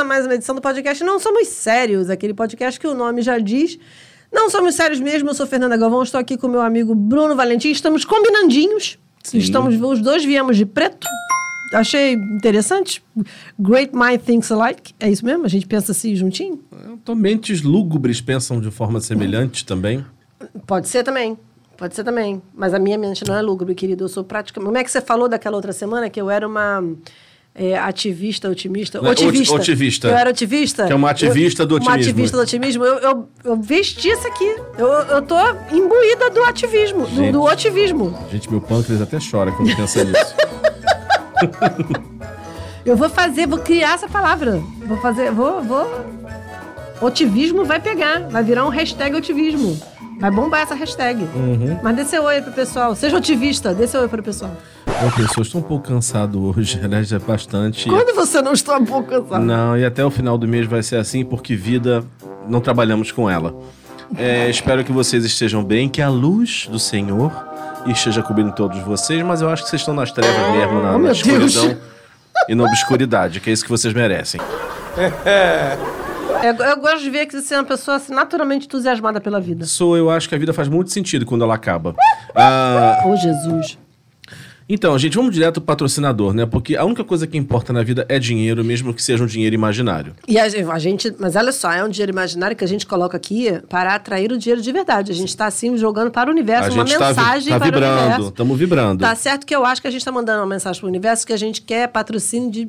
a mais uma edição do podcast Não Somos Sérios, aquele podcast que o nome já diz. Não somos sérios mesmo, eu sou Fernanda Galvão, estou aqui com meu amigo Bruno Valentim, estamos combinandinhos. Sim. Estamos, os dois viemos de preto. Achei interessante. Great mind thinks alike. É isso mesmo? A gente pensa assim juntinho? Então, mentes lúgubres pensam de forma semelhante também. Pode ser também. Pode ser também. Mas a minha mente não é lúgubre, querido. Eu sou praticamente. Como é que você falou daquela outra semana que eu era uma é, ativista, otimista? Não é otivista. oti- otivista. Eu era otivista. Que é uma ativista Eu- do Uma otimismo. ativista do otimismo. Eu, eu, eu vesti isso aqui. Eu, eu tô imbuída do ativismo, do, Gente. do otivismo. Gente, meu pâncreas até chora quando pensa nisso. Eu vou fazer, vou criar essa palavra. Vou fazer, vou, vou. Otivismo vai pegar, vai virar um hashtag otivismo. Vai bombar essa hashtag. Uhum. Mas dê seu oi pro pessoal. Seja otivista, dê seu oi pro pessoal. Bom, pessoal, estou um pouco cansado hoje, aliás, já é bastante. Quando você não está um pouco cansado? Não, e até o final do mês vai ser assim, porque vida, não trabalhamos com ela. É, espero que vocês estejam bem, que a luz do Senhor esteja cobrindo todos vocês, mas eu acho que vocês estão nas trevas mesmo, na, Oh, na escuridão Deus. e na obscuridade, que é isso que vocês merecem. Eu, eu gosto de ver que você é uma pessoa assim, naturalmente entusiasmada pela vida. Sou, eu acho que a vida faz muito sentido quando ela acaba. Ah, Ô, Jesus. Então, gente, vamos direto pro patrocinador, né? Porque a única coisa que importa na vida é dinheiro, mesmo que seja um dinheiro imaginário. E a, a gente, mas olha só, é um dinheiro imaginário que a gente coloca aqui para atrair o dinheiro de verdade. A gente está assim jogando para o universo A uma tá, mensagem tá para o vibrando, universo. estamos vibrando. Tá certo que eu acho que a gente está mandando uma mensagem para o universo que a gente quer patrocínio de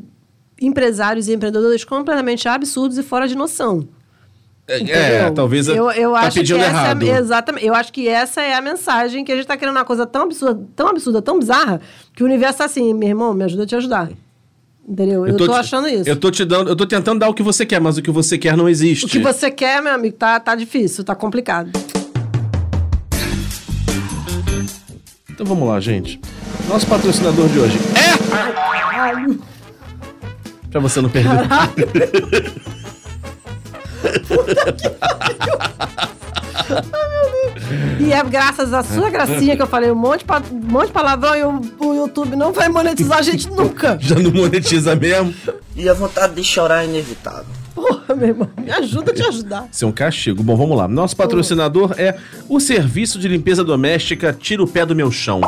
empresários e empreendedores completamente absurdos e fora de noção. É, Entendeu? talvez eu, eu tá acho pedindo que essa errado. É, exatamente. Eu acho que essa é a mensagem que a gente está querendo uma coisa tão absurda, tão absurda, tão bizarra, que o universo tá assim, meu irmão, me ajuda a te ajudar. Entendeu? Eu, tô, te- achando isso. Eu tô te dando, eu tô tentando dar o que você quer, mas o que você quer não existe. O que você quer, meu amigo, tá, tá difícil, tá complicado. Então vamos lá, gente. Nosso patrocinador de hoje é. Pra você não perder. E é graças à sua gracinha que eu falei um monte, um monte de palavrão e o, o YouTube não vai monetizar a gente nunca. Já não monetiza mesmo. E a vontade de chorar é inevitável. Porra, meu irmão, me ajuda a te ajudar. Isso é um castigo. Bom, vamos lá. Nosso patrocinador é o Serviço de Limpeza Doméstica Tira o Pé do Meu Chão.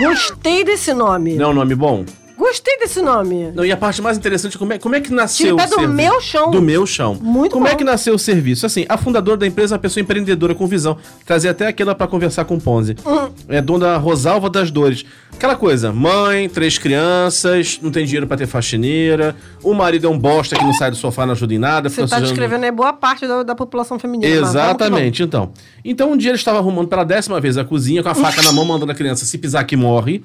Gostei desse nome. Não é um nome bom? Gostei desse nome. Não, e a parte mais interessante, como é, como é que nasceu Tira o do serviço? meu chão. Do meu chão. Muito Como bom. é que nasceu o serviço? Assim, a fundadora da empresa é uma pessoa empreendedora com visão. Trazer até aquela pra conversar com o Ponzi. Hum. É dona Rosalva das Dores. Aquela coisa, mãe, três crianças, não tem dinheiro pra ter faxineira, o marido é um bosta que não sai do sofá, não ajuda em nada. Você tá sujando- descrevendo aí boa parte da, da população feminina. Exatamente, então. Então um dia ele estava arrumando pela décima vez a cozinha com a faca na mão, mandando a criança se pisar que morre.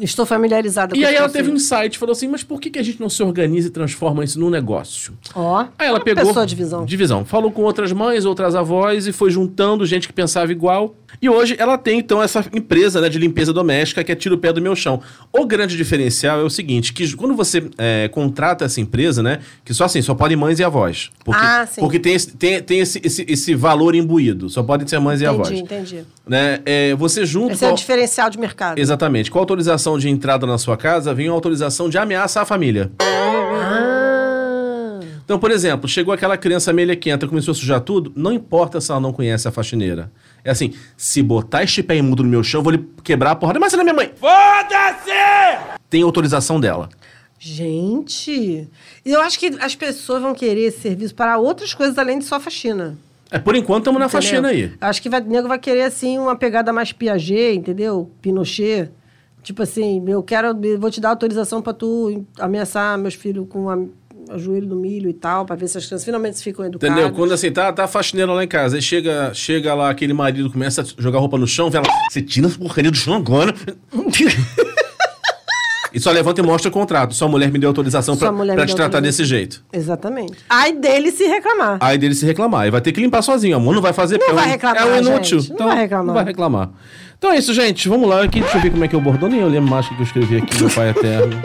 Estou familiarizada com E aí ela teve um insight, falou assim, mas por que, que a gente não se organiza e transforma isso num negócio? Ó, Aí ela pegou. pessoa de visão. Divisão. Falou com outras mães, outras avós e foi juntando gente que pensava igual. E hoje ela tem, então, essa empresa né, de limpeza doméstica que é Tira o Pé do Meu Chão. O grande diferencial é o seguinte: que quando você é, contrata essa empresa, né? Que só assim, só podem mães e avós. Porque, Ah, sim. porque tem, esse, tem, tem esse, esse, esse valor imbuído. Só podem ser mães e avós. Entendi, entendi. Né? É, você junto Esse é o diferencial de mercado. Exatamente. Com a autorização de entrada na sua casa, vem a autorização de ameaça à família. Ah, Então, por exemplo, chegou aquela criança melequenta, começou a sujar tudo, não importa se ela não conhece a faxineira. É assim, se botar este pé imundo no meu chão, eu vou lhe quebrar a porrada. Mas você não é minha mãe. Foda-se! Tem autorização dela. gente, eu acho que as pessoas vão querer esse serviço para outras coisas além de só faxina. É, por enquanto estamos na faxina aí. Acho que vai, o nego vai querer, assim, uma pegada mais Piaget, entendeu? Pinochet. Tipo assim, eu quero, eu vou te dar autorização para tu ameaçar meus filhos com a, o joelho no milho e tal, para ver se as crianças finalmente ficam educadas. Entendeu? Quando assim, tá, tá a faxineira lá em casa, aí chega, chega lá aquele marido, começa a jogar roupa no chão, fala, você tira essa porcaria do chão agora. e só levanta e mostra o contrato. Sua mulher me deu autorização me te tratar autorização. desse jeito. Exatamente. Aí dele se reclamar. Aí dele se reclamar. E vai ter que limpar sozinho. Amor, não vai fazer Não é vai reclamar, É um inútil. gente. Não vai reclamar. Não vai reclamar. Então é isso, gente. Vamos lá. Aqui, deixa eu ver como é que é o bordão. Nem eu lembro mais o que eu escrevi aqui, meu pai eterno.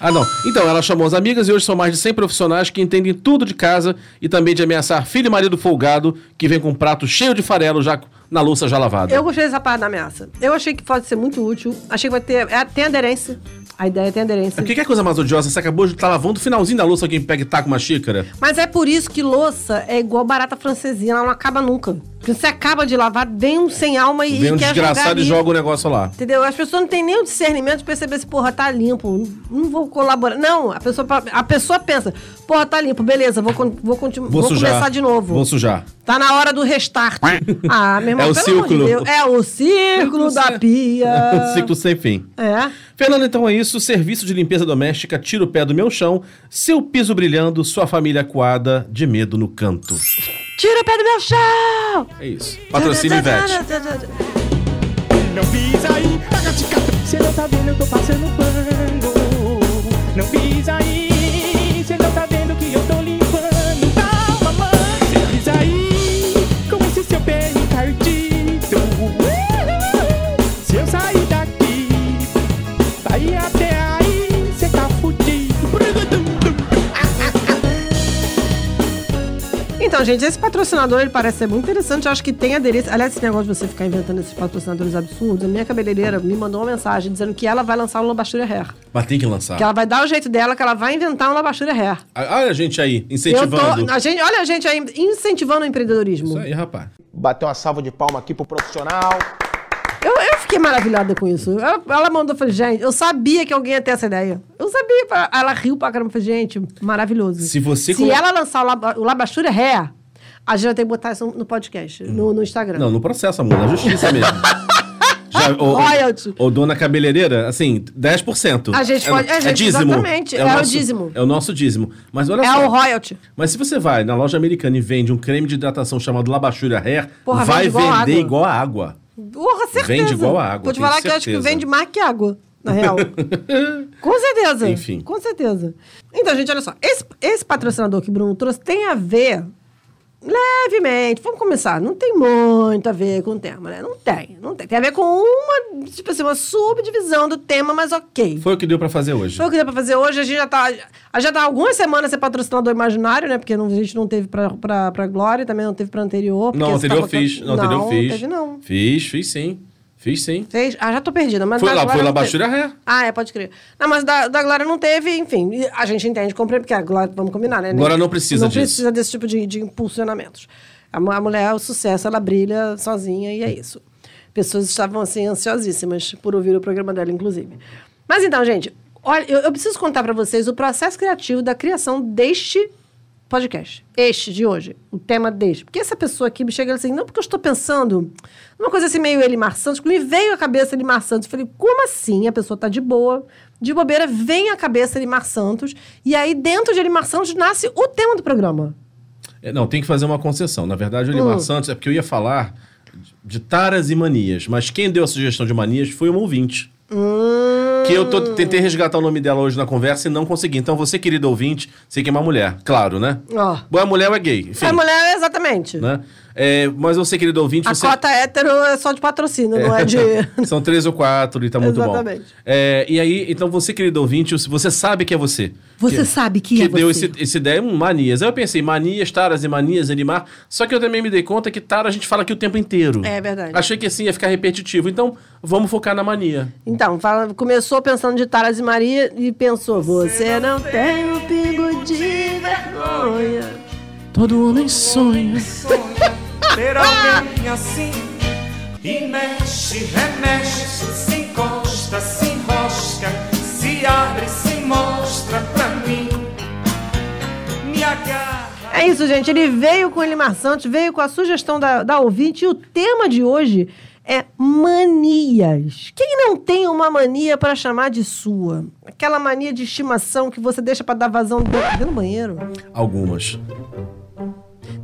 Ah, não. Então, ela chamou as amigas e hoje são mais de 100 profissionais que entendem tudo de casa e também de ameaçar filho e marido folgado que vem com um prato cheio de farelo já na louça já lavada. Eu gostei dessa parte da ameaça. Eu achei que pode ser muito útil. Achei que vai ter. É, tem aderência. A ideia tem aderência. É porque que é coisa mais odiosa? Você acabou de estar lavando o finalzinho da louça, alguém pega e taca uma xícara. Mas é por isso que louça é igual barata francesinha, ela não acaba nunca. Porque você acaba de lavar, vem um sem alma e, Vem um quer desgraçado e joga o negócio lá. Entendeu? As pessoas não têm nem o discernimento de perceber se, porra, tá limpo. Não vou colaborar. Não, a pessoa, a pessoa pensa, porra, tá limpo, beleza, vou, con- vou, continu- Vou, vou sujar. começar de novo. Vou sujar. Tá na hora do restart. Ah, meu irmão, É o pelo amor de círculo. Deus. É o círculo da pia. Ciclo sem fim. É. Fernando, então é isso. Serviço de limpeza doméstica, tira o pé do meu chão. Seu piso brilhando, sua família acuada, de medo no canto. Tira o pé do meu chão! É isso. Patrocínio Ivete. Não pisa aí, Cê não tá vendo, eu tô passando pano. Não pisa aí, Então, gente, esse patrocinador, ele parece ser muito interessante. Eu acho que tem aderência. Aliás, esse negócio de você ficar inventando esses patrocinadores absurdos, a minha cabeleireira me mandou uma mensagem dizendo que ela vai lançar um Labachura Hair. Mas tem que lançar. Que ela vai dar o jeito dela, que ela vai inventar um Labachura Hair. Ah, Olha a gente aí, Eu incentivando. tô, a gente, olha a gente aí incentivando o empreendedorismo. Isso aí, rapaz. Bater uma salva de palma aqui pro profissional. Eu, eu fiquei maravilhada com isso. Eu- ela mandou, falei, gente, eu sabia que alguém ia ter essa ideia. Eu sabia. Ela riu pra caramba. Falei, gente, maravilhoso. Se você Se colo- ela lançar o, Laba, o Labachura Hair, a gente vai ter que botar isso no podcast, no, no Instagram. Não, no processo, amor, na justiça mesmo. Já, ô, Royalty. ô, dona cabeleireira, assim, 10%. A gente pode- é, gente, dízimo. exatamente, é o nosso- dízimo. É o nosso dízimo. Mas olha É só. o royalty. Mas se você vai na loja americana e vende um creme de hidratação chamado Labachura Hair, Porra, vai vende igual vender água. igual a água. Porra, certeza. Vende igual a água, Vou te falar que eu acho que certeza. vende mais que água, na real. Com certeza. Enfim. Com certeza. Então, gente, olha só. Esse, esse patrocinador que o Bruno trouxe tem a ver levemente. Vamos começar. Não tem muito a ver com o tema, né? Não tem. Não tem. Tem a ver com uma, tipo assim, uma subdivisão do tema, mas ok. Foi o que deu pra fazer hoje. Foi o que deu pra fazer hoje. A gente já tá, a gente já tá algumas semanas ser patrocinador imaginário, né? Porque não- a gente não teve pra, pra, pra Glória, também não teve pra anterior. Não, anterior tava- fiz. Não, anterior não, fiz. teve não. Fiz, fiz sim. Fiz sim. Fez? Ah, já tô perdida. Mas Foi da lá, Glória foi lá não. Bachura Hair. Ah, é, pode crer. Não, mas da, da Glória não teve, enfim. A gente entende, compreende, porque a Glória, vamos combinar, né? Glória não precisa não disso. precisa desse tipo de, de impulsionamentos. A, a mulher é o sucesso, ela brilha sozinha e é isso. Pessoas estavam, assim, ansiosíssimas por ouvir o programa dela, inclusive. Mas então, gente, olha, eu, eu preciso contar pra vocês o processo criativo da criação deste podcast. Este de hoje. O tema deste. Porque essa pessoa aqui me chega assim, não porque eu estou pensando numa coisa assim meio Elimar Santos, que me veio à cabeça Elimar Santos. Eu falei, como assim? A pessoa tá de boa, de bobeira, vem à cabeça Elimar Santos, e aí dentro de Elimar Santos nasce o tema do programa. É, Não, tem que fazer uma concessão. Na verdade, o Hum. Elimar Santos é porque eu ia falar de taras e manias, mas quem deu a sugestão de manias foi uma ouvinte. Hum. Que eu tô- tentei resgatar o nome dela hoje na conversa e não consegui. Então, você, querido ouvinte, sei que é uma mulher, claro, né? Ó. Ou é mulher ou é gay, enfim. A mulher, exatamente. Né? É, mas você, querido ouvinte, A você... cota hétero é só de patrocínio, não é de. São três ou quatro e tá muito Exatamente. bom. É, e aí, então você, querido ouvinte, você sabe que é você. Você sabe que é deu você. esse, esse ideia, hum, manias. Aí eu pensei, manias, taras e manias, animar. Só que eu também me dei conta que tara a gente fala aqui o tempo inteiro. É verdade. Achei que assim ia ficar repetitivo. Então, vamos focar na mania. Então, fala- começou pensando de Taras e Maria e pensou: Você não tem um pingo de vergonha. Todo homem sonha. Ter alguém assim e mexe, remexe, se encosta, se enrosca, se abre, se mostra pra mim, me agarra. É isso, gente. Ele veio com o Elimar Santos, veio com a sugestão da, da ouvinte e o tema de hoje é manias. Quem não tem uma mania para chamar de sua? Aquela mania de estimação que você deixa para dar vazão dentro, dentro do banheiro? Algumas.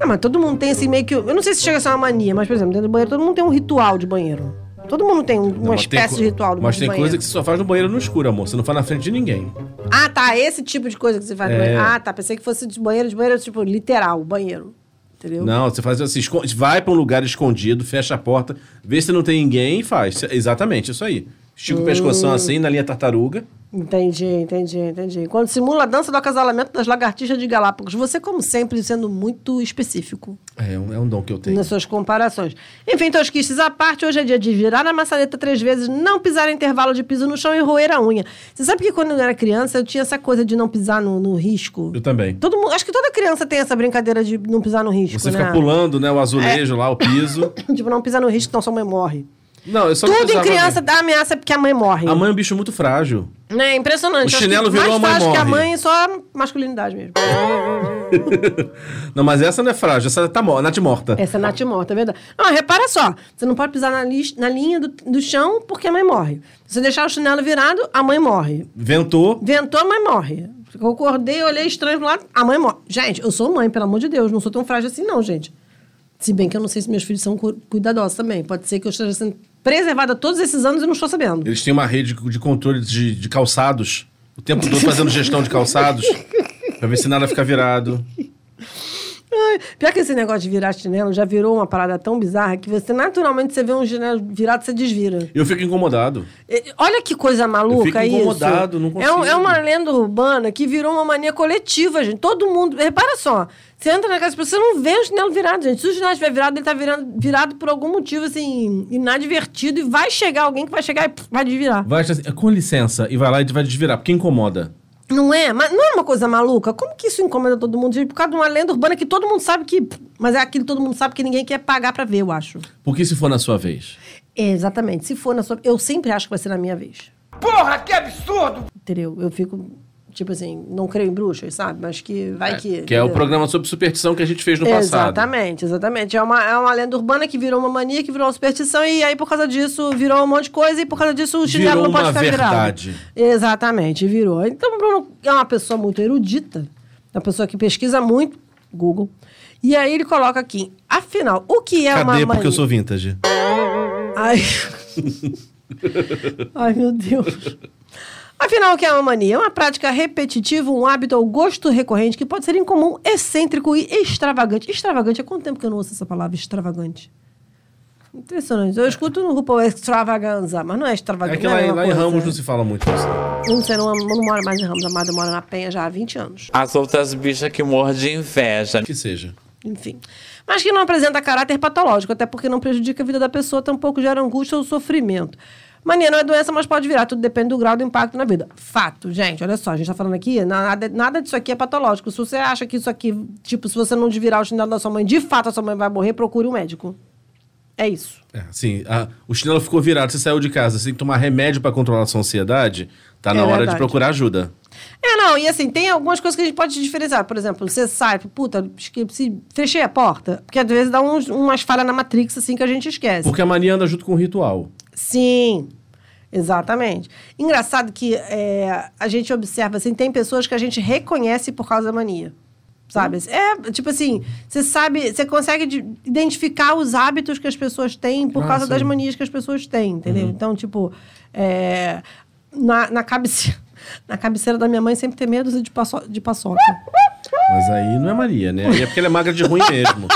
Não, mas todo mundo tem assim meio que. Eu não sei se chega a ser uma mania, mas, por exemplo, dentro do banheiro, todo mundo tem um ritual de banheiro. Todo mundo tem um- uma Não, mas tem espécie co- de ritual do Mas tem banheiro. coisa que você só faz no banheiro no escuro, amor. Você não faz na frente de ninguém. Ah, tá. Esse tipo de coisa que você faz no É. banheiro. Ah, tá. Pensei que fosse de banheiro, de banheiro, tipo, literal, banheiro. Entendeu? Não, você faz assim, esco- vai pra um lugar escondido, fecha a porta, vê se não tem ninguém e faz. Exatamente, isso aí. Estica o Hum. pescoção assim, na linha tartaruga. Entendi, entendi, entendi. Quando simula a dança do acasalamento das lagartixas de Galápagos, você, como sempre, sendo muito específico É, um- é um dom que eu tenho. nas suas comparações. Enfim, tosquices à parte, hoje é dia de virar a maçaneta três vezes, não pisar em intervalo de piso no chão e roer a unha. Você sabe que quando eu era criança, eu tinha essa coisa de não pisar no, no risco? Eu também. Todo mundo, acho que toda criança tem essa brincadeira de não pisar no risco, Você né? fica pulando, né, o azulejo lá, o piso. Tipo, não pisar no risco, senão sua mãe morre. Não, eu só Tudo em criança dá ameaça porque a mãe morre. A mãe é um bicho muito frágil. É impressionante. O Acho que chinelo virou, mais a mãe frágil que a morre. mãe, só masculinidade mesmo. Não, mas essa não é frágil, essa tá Nath morta. Essa é Nath morta, é verdade. Não, repara só. Você não pode pisar na, na linha do, do chão porque a mãe morre. Se você deixar o chinelo virado, a mãe morre. Ventou. Ventou, a mãe morre. Eu acordei, olhei estranho pro lado, a mãe morre. Gente, eu sou mãe, pelo amor de Deus. Não sou tão frágil assim, não, gente. Se bem que eu não sei se meus filhos são cu- cuidadosos também. Pode ser que eu esteja sendo preservada todos esses anos e não estou sabendo. Eles têm uma rede de controle de, de calçados. O tempo todo fazendo gestão de calçados. pra ver se nada fica virado. Ai, Pior que esse negócio de virar chinelo já virou uma parada tão bizarra que você naturalmente você vê um chinelo virado, você desvira. Eu fico incomodado. E- Olha que coisa maluca Eu fico isso. incomodado, não É, um- consigo. é uma lenda urbana que virou uma mania coletiva, gente. Todo mundo. Repara só. Você entra na casa você não vê o chinelo virado, gente. Se o chinelo estiver virado, ele tá virando, virado por algum motivo, assim, inadvertido. E vai chegar alguém que vai chegar e pff, vai desvirar. Vai assim, com licença, e vai lá e vai desvirar, porque incomoda. Não é? Mas não é uma coisa maluca? Como que isso incomoda todo mundo? Por causa de uma lenda urbana que todo mundo sabe que. Mas é aquilo que todo mundo sabe que ninguém quer pagar pra ver, eu acho. Porque se for na sua vez? É, exatamente. Se for na sua. Eu sempre acho que vai ser na minha vez. Porra, que absurdo! Entendeu? Eu fico, tipo assim, não creio em bruxas, sabe? Mas que vai que. Que é o programa sobre superstição que a gente fez no passado. Exatamente, exatamente. É uma, é uma lenda urbana que virou uma mania, que virou uma superstição, e aí por causa disso virou um monte de coisa, e por causa disso o chinelo Virou não pode uma ficar verdade. virado. Exatamente, virou. Então o Bruno é uma pessoa muito erudita, uma pessoa que pesquisa muito, Google, e aí ele coloca aqui, afinal, o que é uma Cadê? mania? Porque eu sou vintage. Ai. Ai, meu Deus. Afinal, o que é uma mania? É uma prática repetitiva, um hábito ou gosto recorrente que pode ser incomum, excêntrico e extravagante. Extravagante, há quanto tempo que eu não ouço essa palavra, extravagante? Impressionante. Eu escuto no RuPaul extravaganza, mas não é É extravagante. que não lá, é lá em. Ramos não se fala muito isso. Não sei, não, não moro mais em Ramos. A Amada mora na Penha já há 20 anos. As outras bichas que morram de inveja. Que seja. Enfim. Mas que não apresenta caráter patológico, até porque não prejudica a vida da pessoa, tampouco gera angústia ou sofrimento. Mania não é doença, mas pode virar. Tudo depende do grau do impacto na vida. Fato, gente. Olha só, a gente tá falando aqui, nada, nada disso aqui é patológico. Se você acha que isso aqui, tipo, se você não desvirar o chinelo da sua mãe, de fato a sua mãe vai morrer, procure um médico. É isso. É, assim, a- o chinelo ficou virado, você saiu de casa, você tem que tomar remédio pra controlar a sua ansiedade, tá na É hora verdade. de procurar ajuda. É, não, e assim, tem algumas coisas que a gente pode diferenciar. Por exemplo, você sai, puta, esqueci, fechei a porta. Porque às vezes dá uns, umas falhas na Matrix, assim, que a gente esquece. Porque a mania anda junto com o ritual. Sim, exatamente. Engraçado que é, a gente observa, assim, tem pessoas que a gente reconhece por causa da mania. Sabe? É, tipo assim, você sabe, você consegue de- identificar os hábitos que as pessoas têm por Ah, causa das sim. manias que as pessoas têm, entendeu? Então, tipo, é, na, na, cabeceira, na cabeceira da minha mãe sempre tem medo de, paço, de paçoca. Mas aí não é Maria, né? Aí é porque ela é magra de ruim mesmo.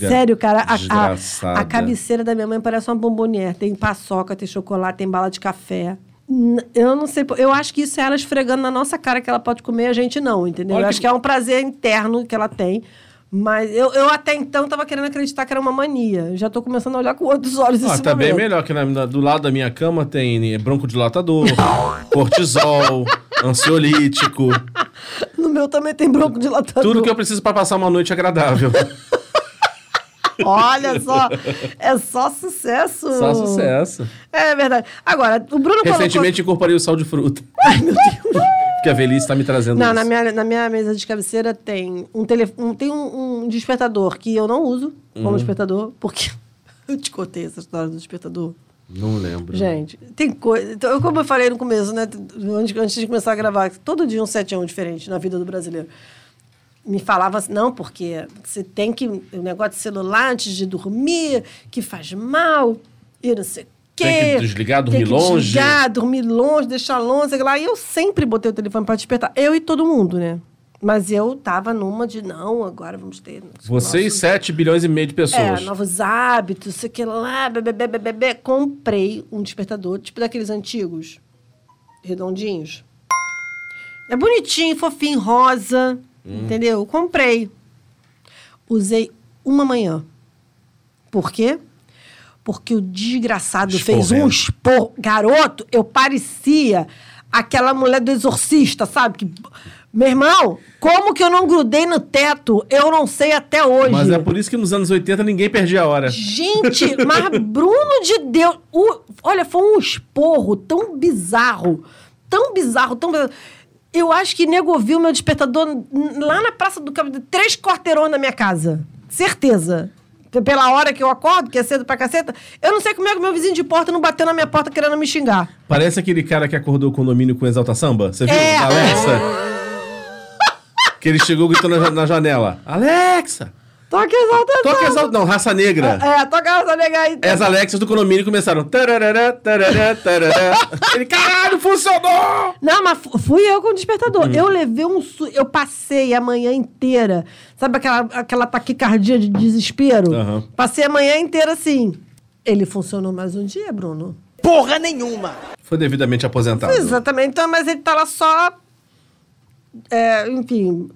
Desgra- Sério, cara, a, a, a cabeceira da minha mãe parece uma bombonier. Tem paçoca, tem chocolate, tem bala de café. Eu não sei, eu acho que isso é ela esfregando na nossa cara que ela pode comer, a gente não, entendeu? Olha eu que- acho que é um prazer interno que ela tem. Mas eu, eu até então tava querendo acreditar que era uma mania. Já tô começando a olhar com outros olhos Ah, tá bem momento. melhor que na- na- do lado da minha cama tem broncodilatador, cortisol, ansiolítico, No meu também tem bronco dilatador. tudo que eu preciso pra passar uma noite agradável. Olha só, é só sucesso. Só sucesso. É verdade. Agora, o Bruno colocou... Recentemente incorporei o sal de fruta. Ai, meu Deus. Porque a velhice tá me trazendo Não, isso. na minha, na minha mesa de cabeceira tem um, tele, um, tem um, um despertador que eu não uso Uhum. como despertador, porque eu te contei essa história do despertador. Não lembro. Gente, tem coisa. Então, como eu falei no começo, né? Antes, antes de começar a gravar, todo dia um 7 a 1 diferente na vida do brasileiro. Me falava assim, não, porque você tem que. O negócio de celular antes de dormir, que faz mal, e não sei o quê. Tem que desligar, dormir Tem que longe. Desligar, dormir longe, deixar longe, sei lá. E eu sempre botei o telefone para despertar. Eu e todo mundo, né? Mas eu tava numa de, não, agora vamos ter. Você e nossos- 7 bilhões e meio de pessoas. é, novos hábitos, sei que lá, bebê, bebê, bebê. Comprei um despertador, tipo daqueles antigos. redondinhos. É bonitinho, fofinho, rosa. Entendeu? Comprei. Usei uma manhã. Por quê? Porque o desgraçado fez um Esporrendo. expor. Garoto, eu parecia aquela mulher do exorcista, sabe? Que... Meu irmão, como que eu não grudei no teto? Eu não sei até hoje. Mas é por isso que nos anos 80 ninguém perdia a hora. Gente, mas Bruno de Deus. o- olha, foi um esporro tão bizarro. Tão bizarro, tão bizarro. Eu acho que nego ouviu meu despertador lá na Praça do Cabo, três quarteirões da minha casa. Certeza. Pela hora que eu acordo, que é cedo pra caceta. Eu não sei como é que meu vizinho de porta não bateu na minha porta querendo me xingar. Parece aquele cara que acordou o condomínio com Exalta Samba. Você viu? É. Alexa. que ele chegou gritando na janela. Alexa! Toca exalta Toca Exalta... Não, Raça Negra. É, toca essa nega aí. As Alexas do condomínio começaram. Tarará, tarará, tarará. Ele, caralho, funcionou! Não, mas fu- fui eu com o despertador. Hum. Eu levei um su... Eu passei a manhã inteira. Sabe aquela, aquela taquicardia de desespero? Aham. Passei a manhã inteira assim. Ele funcionou mais um dia, Bruno? Porra nenhuma! Foi devidamente aposentado. Exatamente. Então, mas ele tá lá só. é, enfim.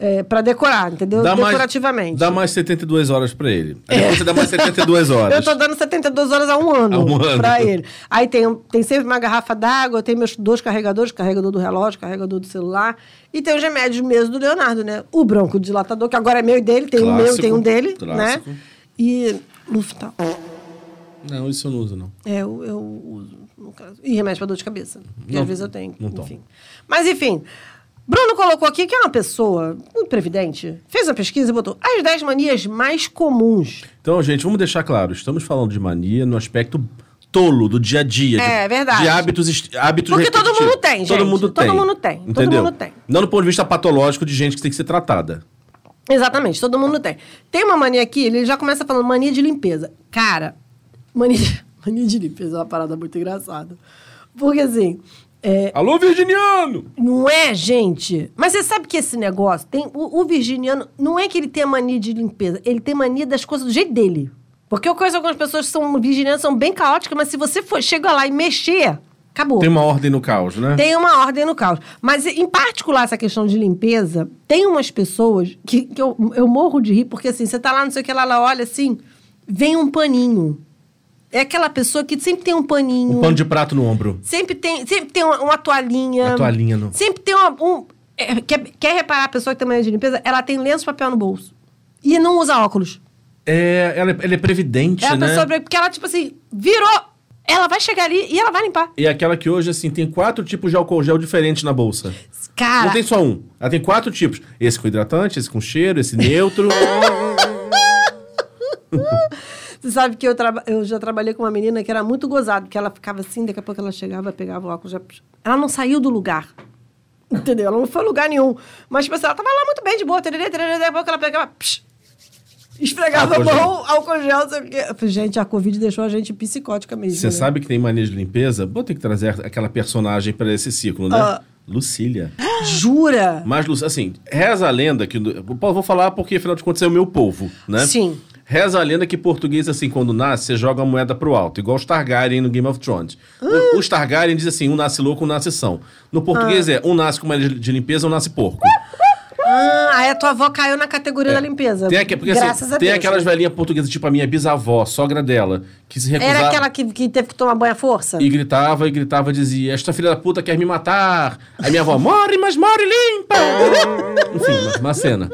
É, pra decorar, entendeu? Dá mais, Decorativamente. dá mais 72 horas pra ele. Aí depois você dá mais 72 horas. Eu tô dando 72 horas a um ano, Há um ano. pra ele. Aí tem, tem sempre uma garrafa d'água, tem meus dois carregadores, carregador do relógio, carregador do celular. E tem os remédios mesmo do Leonardo, né? O broncodilatador, que agora é meu e dele, tem um meu e tem um dele, clássico. né? E Luftal. Não, isso eu não uso, não. É, eu, eu uso, no caso. E remédio pra dor de cabeça. Que Não, às vezes eu tenho. não tomo. enfim. Mas enfim. Bruno colocou aqui que é uma pessoa muito previdente. Fez uma pesquisa e botou as 10 manias mais comuns. Então, gente, vamos deixar claro. Estamos falando de mania no aspecto tolo do dia a dia. É, de, verdade. De hábitos, hábitos Porque todo mundo tem, Todo gente. mundo Todo tem. mundo tem. Todo Entendeu? mundo tem. Não do ponto de vista patológico de gente que tem que ser tratada. Exatamente, todo mundo tem. Tem uma mania aqui, ele já começa falando mania de limpeza. Cara, mania, mania de limpeza é uma parada muito engraçada. Porque assim, é, Alô, virginiano! não é, gente? Mas você sabe que esse negócio tem. O, o virginiano, não é que ele tem a mania de limpeza, ele tem mania das coisas do jeito dele. Porque eu conheço algumas pessoas que são virginianas, são bem caóticas, mas se você for, chega lá e mexer, acabou. Tem uma ordem no caos, né? Tem uma ordem no caos. Mas, em particular, essa questão de limpeza, tem umas pessoas que, que eu, eu morro de rir, porque assim, você tá lá, não sei o que, lá, ela olha assim, vem um paninho. É aquela pessoa que sempre tem um paninho. Um pano de prato no ombro. Sempre tem, sempre tem uma, uma toalhinha. Uma toalhinha no- Sempre tem uma, um. é, quer, quer reparar a pessoa que tem mania de limpeza? Ela tem lenço de papel no bolso. E não usa óculos. É, ela, é- ela é previdente, É né? pessoa. Porque ela, tipo assim, virou. Ela vai chegar ali e ela vai limpar. E aquela que hoje, assim, tem quatro tipos de álcool gel diferentes na bolsa. Cara. Não tem só um. Ela tem quatro tipos. Esse com hidratante, esse com cheiro, esse neutro. Você sabe que eu, traba- eu já trabalhei com uma menina que era muito gozada, porque ela ficava assim, daqui a pouco ela chegava, pegava o óculos, já... ela não saiu do lugar. Entendeu? Ela não foi a lugar nenhum. Mas, tipo assim, ela tava lá muito bem, de boa, tererê, tererê, daqui a pouco ela pegava, psh, esfregava Álcool a gel. mão, álcool gel, não sei o quê. Gente, a Covid deixou a gente psicótica mesmo. Você né? sabe que tem mania de limpeza? Vou ter que trazer aquela personagem para esse ciclo, né? Ah. Lucília. Jura? Mas, assim, reza a lenda que. Vou falar porque, afinal de contas, é o meu povo, né? Sim. Reza a lenda que português, assim, quando nasce, você joga a moeda pro alto, igual os Targaryen no Game of Thrones. Ah. O- Os Targaryen diz assim: um nasce louco, um nasce são. No português é um nasce com uma de limpeza, um nasce porco. Ah, aí a tua avó caiu na categoria da limpeza. É. Tem, aqu- porque, Graças assim, a tem Deus. aquelas velhinhas portuguesas, tipo a minha bisavó, sogra dela, que se recusava. Era aquela que, que teve que tomar banho à força? E gritava, e gritava, dizia: Esta filha da puta quer me matar. Aí minha avó, morre, mas morre limpa. Enfim, uma, uma cena.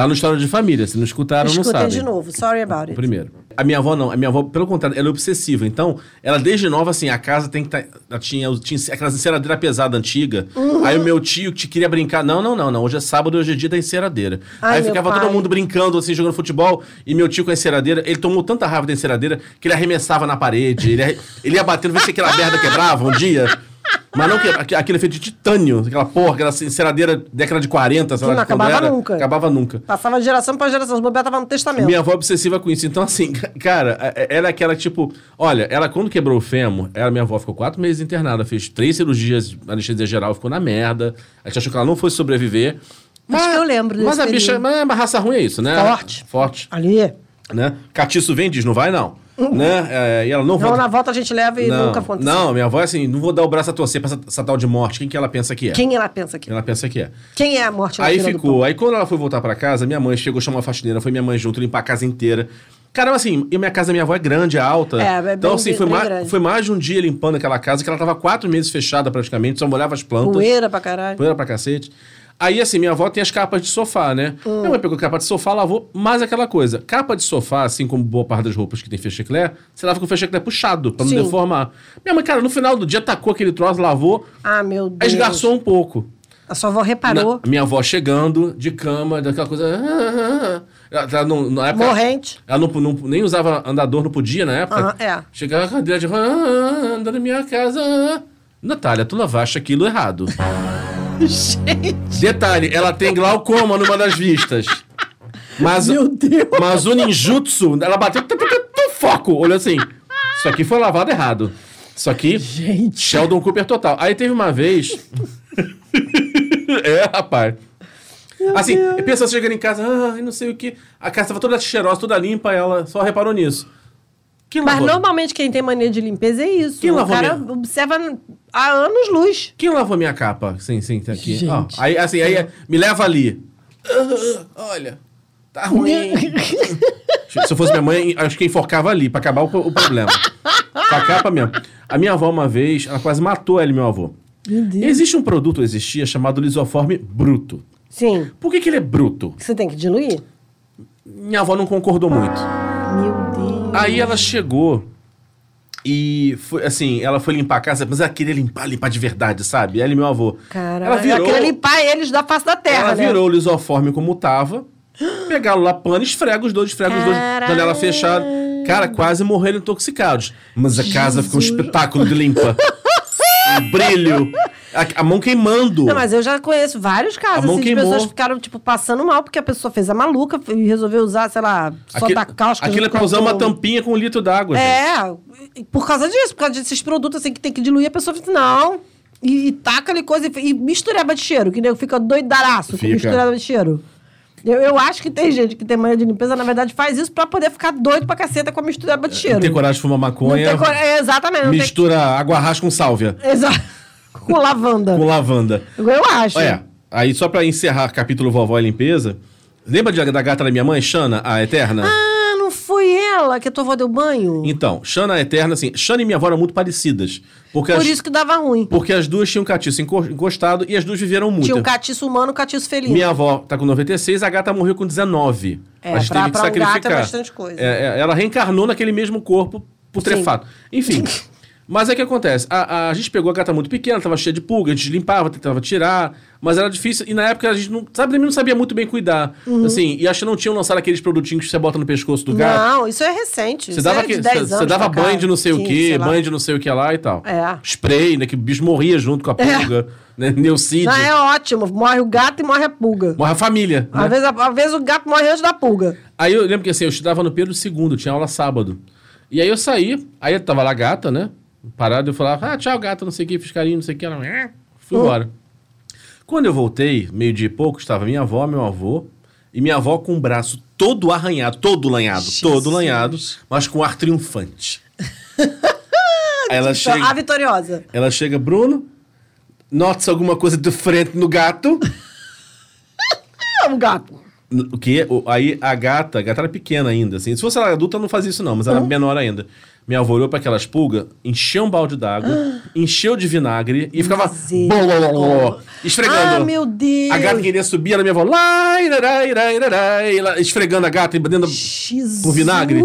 Tá no História de Família, se não escutaram, não Escutei sabem. de novo. Sorry about it. primeiro. A minha avó não, a minha avó, pelo contrário, ela é obsessiva. Então, ela desde nova, assim, a casa tem que estar. ela tinha, tinha aquela enceradeira pesada antiga. Uhum. Aí o meu tio que queria brincar. Não, não, não, não. Hoje é sábado, hoje é dia da enceradeira. Ai, Aí ficava pai. todo mundo brincando, assim, jogando futebol. E meu tio com a enceradeira, ele tomou tanta raiva da enceradeira que ele arremessava na parede. Ele, ele ia batendo, ver se aquela merda quebrava um dia. Mas não que aqu- aquele feito de titânio, aquela porra, aquela enceradeira década de 40, sei lá, não acabava era. nunca. Acabava nunca. Passava de geração pra geração. Os bobear tava no testamento. Minha avó é obsessiva com isso. Então, assim, cara, é- ela é aquela que, tipo, olha, ela quando quebrou o fêmur, ela, minha avó ficou quatro meses internada, fez três cirurgias anestesia geral, ficou na merda. A gente achou que ela não fosse sobreviver. Acho que eu lembro Mas a bicha, período. mas a raça ruim é isso, né? Forte. Forte, Ali. né? Catiço vem diz, não vai não. Né? É, e ela não Então, volta. na volta a gente leva e não, nunca aconteceu. não, minha avó é assim, não vou dar o braço a torcer pra essa, essa tal de morte. Quem que ela pensa que é? Quem ela pensa que? Ela pensa que é. Quem é a morte Aí ficou. Aí quando ela foi voltar pra casa, minha mãe chegou, chamou a faxineira, foi minha mãe junto, limpar a casa inteira. Caramba, assim, e minha casa da minha avó é grande, é alta. É, é bem- então, assim, foi, bem mais, foi mais de um dia limpando aquela casa, que ela tava quatro meses fechada praticamente, só molhava as plantas. Poeira pra caralho. Poeira pra cachete. Aí, assim, minha avó tem as capas de sofá, né? Hum. Minha mãe pegou capa de sofá, lavou, mais aquela coisa. Capa de sofá, assim como boa parte das roupas que tem fecheclé, você lava com o fecheclé puxado, pra não Sim. deformar. Minha mãe, cara, no final do dia tacou aquele troço, lavou, Ah, meu Deus. esgarçou um pouco. A sua avó reparou. Na- minha avó chegando de cama, daquela coisa. Ela, ela não, na época, Morrente. Ela não, não- nem usava andador, não podia na época. É. Chegava com a cadeira de. Ah, anda na minha casa. Natália, tu lavaste aquilo errado. Detalhe, ela tem glaucoma numa das vistas. Mas, Meu Deus. mas o ninjutsu, ela bateu. foco! Olhou assim. Isso aqui foi lavado errado. Isso aqui. Gente. Sheldon Cooper total. Aí teve uma vez. é, rapaz. assim, pensa chegando em casa, ah, não sei o que. A casa tava toda cheirosa, toda limpa, ela só reparou nisso. Quem Mas lavou? normalmente quem tem mania de limpeza é isso. Quem o lavou cara minha- observa há anos luz. Quem lavou minha capa? Sim, sim, tá aqui. Gente. Ó, aí, assim, aí me leva ali. Ah, olha, tá ruim. Se eu fosse minha mãe, acho que enforcava ali, pra acabar o, o problema. Com a capa mesmo. A minha avó, uma vez, ela quase matou ela e meu avô. Meu Deus. Existe um produto, existia, chamado lisoforme bruto. Sim. Por que, que ele é bruto? Você tem que diluir? Minha avó não concordou muito. Meu Deus. Aí ela chegou e foi assim, ela foi limpar a casa, mas ela queria limpar, limpar de verdade, sabe? Ela e meu avô. Caralho. ela virou, Ela queria limpar eles da face da terra, ela né? virou o lisoforme como tava, pegaram lá pano, esfrega os dois, esfrega os dois, janela fechada. Cara, quase morreram intoxicados. Mas a casa ficou um espetáculo de limpa. Brilho. A, a mão queimando. Não, mas eu já conheço vários casos assim, de pessoas ficaram, tipo, passando mal porque a pessoa fez a maluca e resolveu usar, sei lá, só Aquilo- da cáustica. Aquilo é pra com usar uma tampinha com um litro d'água. gente. É, e por causa disso, por causa desses produtos assim que tem que diluir, a pessoa fica, não. E, e taca ali coisa e, e mistureba de cheiro, que nego fica doidaraço com Fica. mistureba de cheiro. Eu, eu acho que tem gente que tem mania de limpeza, na verdade, faz isso pra poder ficar doido pra caceta com a mistureba de cheiro. Não tem coragem de fumar Não maconha. tem cor- é, exatamente. Não mistura água rás com sálvia. tem... Exato. com lavanda. Com lavanda. Eu acho. Olha, aí só pra encerrar capítulo vovó e limpeza. Lembra de- da gata da minha mãe, Xana, a Eterna? Ah, não foi ela que a tua avó deu banho? Então, Xana Eterna, assim, Xana e minha avó eram muito parecidas. Porque, Por as, isso que dava ruim. porque as duas tinham catiço enco- encostado e as duas viveram muito. Tinha um catiço humano e um catiço felino. Minha avó tá com 96, a gata morreu com 19. É, a gente pra- teve que pra um gato é sacrificar. bastante coisa. É, é, ela reencarnou naquele mesmo corpo putrefato. Enfim. Mas é que acontece, a, a gente pegou a gata muito pequena, tava cheia de pulga, a gente limpava, tentava tirar, mas era difícil, e na época a gente não, sabe, não sabia muito bem cuidar. Assim, e acho que não tinham lançado aqueles produtinhos que você bota no pescoço do gato. Não, isso é recente. Você isso dava, é de que, 10 você, você dava banho de não sei o 15, quê, sei lá. banho de não sei o que lá e tal. É. Spray, né? Que o bicho morria junto com a pulga, né? Neucídio. Não, é ótimo. Morre o gato e morre a pulga. Morre a família. né? Às, vezes, às vezes o gato morre antes da pulga. Aí eu lembro que assim, eu estudava no Pedro II, tinha aula sábado. E aí eu saí, aí eu tava lá a gata, né? Parado, eu falava, ah, tchau, gata, não sei o que, fiz carinho, não sei o que. Ela, "É", fui embora. Quando eu voltei, meio dia e pouco, estava minha avó, meu avô, e minha avó com o braço todo arranhado, todo lanhado, todo lanhado, mas com ar triunfante. ela Então, chega, a vitoriosa. ela chega, Bruno, notas alguma coisa diferente no gato? É um gato. O que? O- Aí a gata, a gata era pequena ainda, assim. Se fosse ela adulta, não fazia isso não, mas ela era menor ainda. Minha avó olhou pra aquelas pulgas, encheu um balde d'água, encheu de vinagre e ficava Misericórdia. esfregando. Ah, meu Deus. A gata queria subir, ela minha avó, lá, irará, irará, irará, ela esfregando a gata e dentro Jesus. com vinagre?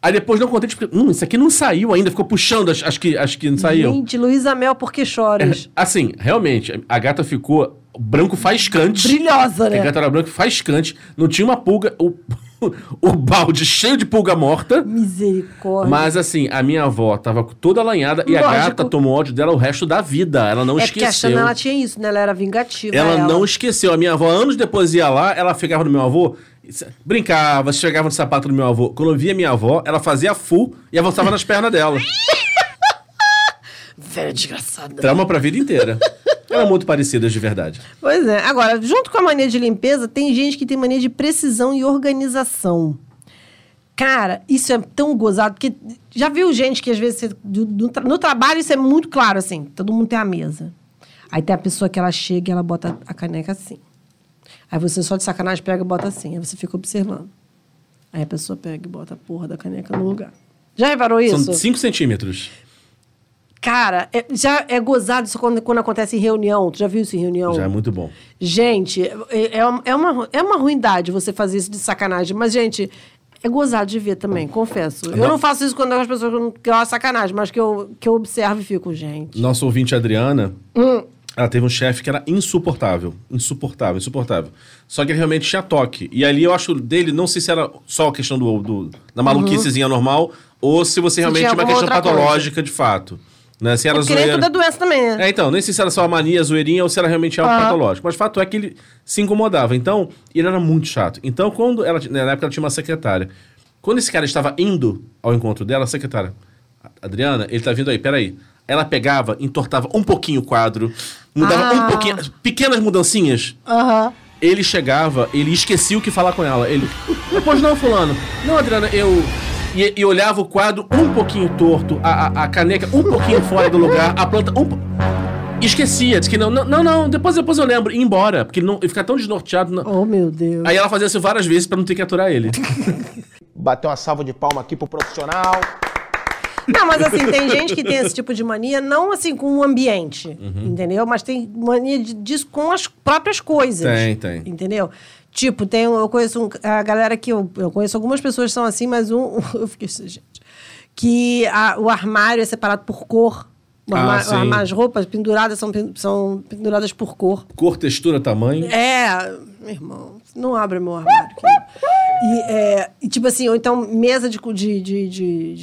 Aí depois não contente, porque, hum, isso aqui não saiu ainda, ficou puxando as, as que, as que não saíam. Gente, Luísa Mel, por que choras? Assim, realmente, a gata ficou branco faiscante. Brilhosa, A né? gata era branca faiscante, não tinha uma pulga, o, o balde cheio de pulga morta. Misericórdia. Mas assim, a minha avó tava toda alanhada e a Lógico. gata tomou ódio dela o resto da vida. Ela não é porque a esqueceu. Xana, ela tinha isso, né? Ela era vingativa. Ela não esqueceu. A minha avó, anos depois, ia lá, ela ficava no meu avô, brincava, chegava no sapato do meu avô. Quando eu via minha avó, ela fazia full e avançava nas pernas dela. Velha desgraçada. Trauma pra vida inteira. Eram muito parecidas de verdade. Pois é. Agora, junto com a mania de limpeza, tem gente que tem mania de precisão e organização. Cara, isso é tão gozado, porque já viu gente que às vezes você- do- do no trabalho isso é muito claro, assim, todo mundo tem a mesa. Aí tem a pessoa que ela chega e ela bota a caneca assim. Aí você só de sacanagem pega e bota assim, aí você fica observando. Aí a pessoa pega e bota a porra da caneca no lugar. Já reparou isso? São 5 centímetros. Cara, é- já é gozado isso quando, quando acontece em reunião. Tu já viu isso em reunião? Já é muito bom. Gente, é, é, uma- é uma, é uma ruindade você fazer isso de sacanagem. Mas, gente, é gozado de ver também, confesso. Eu Não. não faço isso quando as pessoas não- que é uma sacanagem, mas que eu, que eu observo e fico, gente. Nosso ouvinte Adriana, Hum. ela teve um chefe que era insuportável. Insuportável, insuportável. Só que ele realmente tinha toque. E ali eu acho dele, não sei se era só a questão do, do- da maluquicezinha normal, ou se você realmente tinha tinha uma questão outra coisa. patológica de fato. Né? Se era Porque nem zoeira. é doença também, né? É, então, nem sei se era só uma mania, zoeirinha, ou se era realmente algo Aham. patológico. Mas o fato é que ele se incomodava. Então, ele era muito chato. Então, quando ela. Na época ela tinha uma secretária. Quando esse cara estava indo ao encontro dela, a secretária, Adriana, ele tá vindo aí, peraí. Ela pegava, entortava um pouquinho o quadro, mudava Ah. um pouquinho, pequenas mudancinhas. Aham. Ele chegava, ele esquecia o que falar com ela. Ele, pois não, fulano. Não, Adriana, eu... E, e olhava o quadro um pouquinho torto, a, a, a caneca um pouquinho fora do lugar, a planta um... Esquecia, disse que não, não, não, não, depois, depois eu lembro, ia embora, porque ele, não, ele fica tão desnorteado. não- Oh, meu Deus. Aí ela fazia isso várias vezes pra não ter que aturar ele. Bater uma salva de palma aqui pro profissional. Não, mas assim, tem gente que tem esse tipo de mania, não assim com o ambiente, Uhum. entendeu? Mas tem mania de- disso com as próprias coisas. Tem, tem. Entendeu? Tipo, tem, eu conheço um- a galera que eu, eu conheço algumas pessoas que são assim, mas um. Eu fiquei assim, gente. Que a- o armário é separado por cor. Ah, as roupas penduradas são, são penduradas por cor. Cor, textura, tamanho. É, meu irmão, não abre meu armário. E, é, e, tipo assim, ou então mesa de, de, de, de,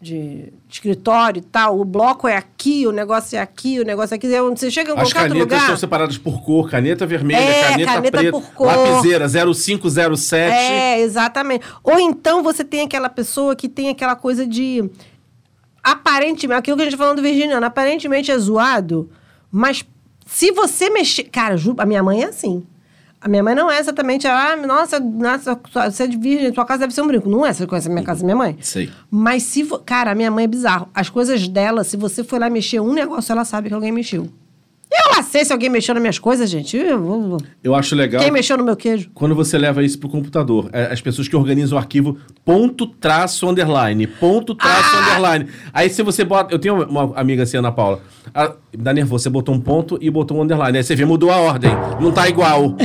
de- escritório e tal, o bloco é aqui, o negócio é aqui, o negócio é aqui. Aí Você chega em As qualquer outro canetas lugar... são separadas por cor, caneta vermelha, É, caneta, caneta preta, por cor. lapiseira 0507. É, exatamente. Ou então você tem aquela pessoa que tem aquela coisa de. Aparentemente, aquilo que a gente tá falando do Virginiano, aparentemente é zoado, mas se você mexer. Cara, a minha mãe é assim. A minha mãe não é exatamente, ah, nossa, nossa, você é de virgem, sua casa deve ser um brinco. Não é, você conhece a minha casa e minha mãe? Sei. Mas se. Cara, a minha mãe é bizarro. As coisas dela, se você for lá mexer um negócio, ela sabe que alguém mexeu. Eu lá sei se alguém mexeu nas minhas coisas, gente. Eu Eu acho legal. Quem mexeu no meu queijo? Quando você leva isso pro computador, é, as pessoas que organizam o arquivo ponto traço underline, ponto traço Ah! underline. Aí se você bota, eu tenho uma amiga assim, Ana Paula, a, dá nervoso, você botou um ponto e botou um underline, aí você vê, mudou a ordem, não tá igual.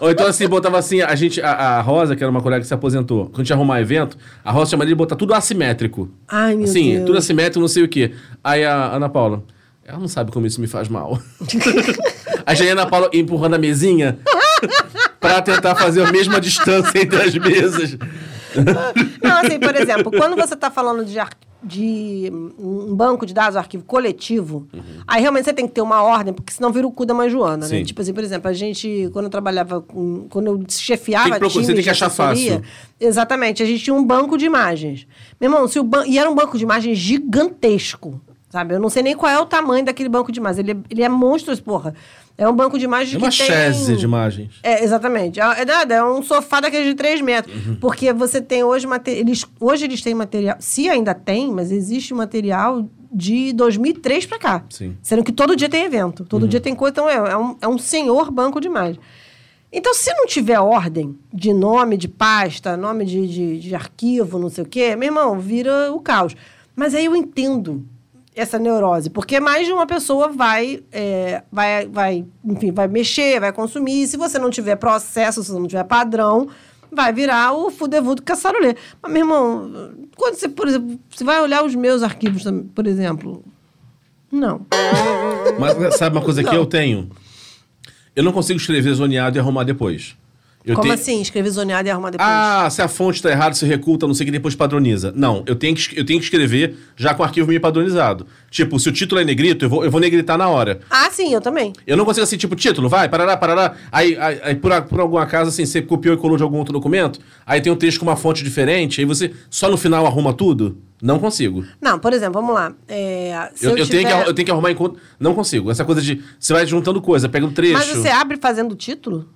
Ou então assim, botava assim, a gente, a, a Rosa, que era uma colega que se aposentou, quando a gente arrumar evento, a Rosa chamaria de botar tudo assimétrico. Ai, meu Assim, Deus. tudo assimétrico, não sei o quê. Aí a Ana Paula, ela não sabe como isso me faz mal. A Ana Paula empurrando a mesinha pra tentar fazer a mesma distância entre as mesas. Não, assim, por exemplo, quando você está falando de, de um banco de dados, um arquivo coletivo, aí realmente você tem que ter uma ordem, porque senão vira o cu da mãe Joana, né? Sim. Tipo assim, por exemplo, a gente, quando eu trabalhava com. Quando eu chefiava Tem que procurar, você tem que achar fácil. Exatamente, a gente tinha um banco de imagens. Meu irmão, se o ban... e era um banco de imagens gigantesco. Sabe? Eu não sei nem qual é o tamanho daquele banco de imagens. Ele é, ele é monstruoso, porra. É um banco de imagens É uma que tem... chaise de imagens. É, exatamente. É, é nada, é um sofá daqueles de 3 metros. Uhum. Porque você tem hoje. Eles, hoje eles têm material. Se ainda tem, mas existe material de 2003 pra cá. Sim. Sendo que todo dia tem evento. Todo Uhum. dia tem coisa. Então é, é, um, é um senhor banco de imagens. Então, se não tiver ordem de nome de pasta, nome de, de, de arquivo, não sei o quê, meu irmão, vira o caos. Mas aí eu entendo essa neurose, porque mais de uma pessoa vai, é, vai, vai, enfim, vai mexer, vai consumir. Se você não tiver processo, se você não tiver padrão, vai virar o fudevudo caçarolê. Mas, meu irmão, quando você, por exemplo, você vai olhar os meus arquivos, por exemplo, não. Mas sabe uma coisa que eu tenho? Eu não consigo escrever zoneado e arrumar depois. Eu Como tenho- assim? Escrever zoneado e arrumar depois? Ah, se a fonte tá errada, se reculta, não sei o que, depois padroniza. Não, eu tenho, que, eu tenho que escrever já com o arquivo meio padronizado. Tipo, se o título é negrito, eu vou, eu vou negritar na hora. Ah, sim, eu também. Eu não consigo assim, tipo, título, vai, parará, parará. Aí, aí, aí por, por algum acaso, assim, você copiou e colou de algum outro documento, aí tem um texto com uma fonte diferente, aí você só no final arruma tudo? Não consigo. Não, por exemplo, vamos lá. É, Eu, eu, eu tenho que, tiver- eu tenho que arrumar enquanto. Não consigo. Essa coisa de. Você vai juntando coisa, pega um trecho. Mas você abre fazendo o título?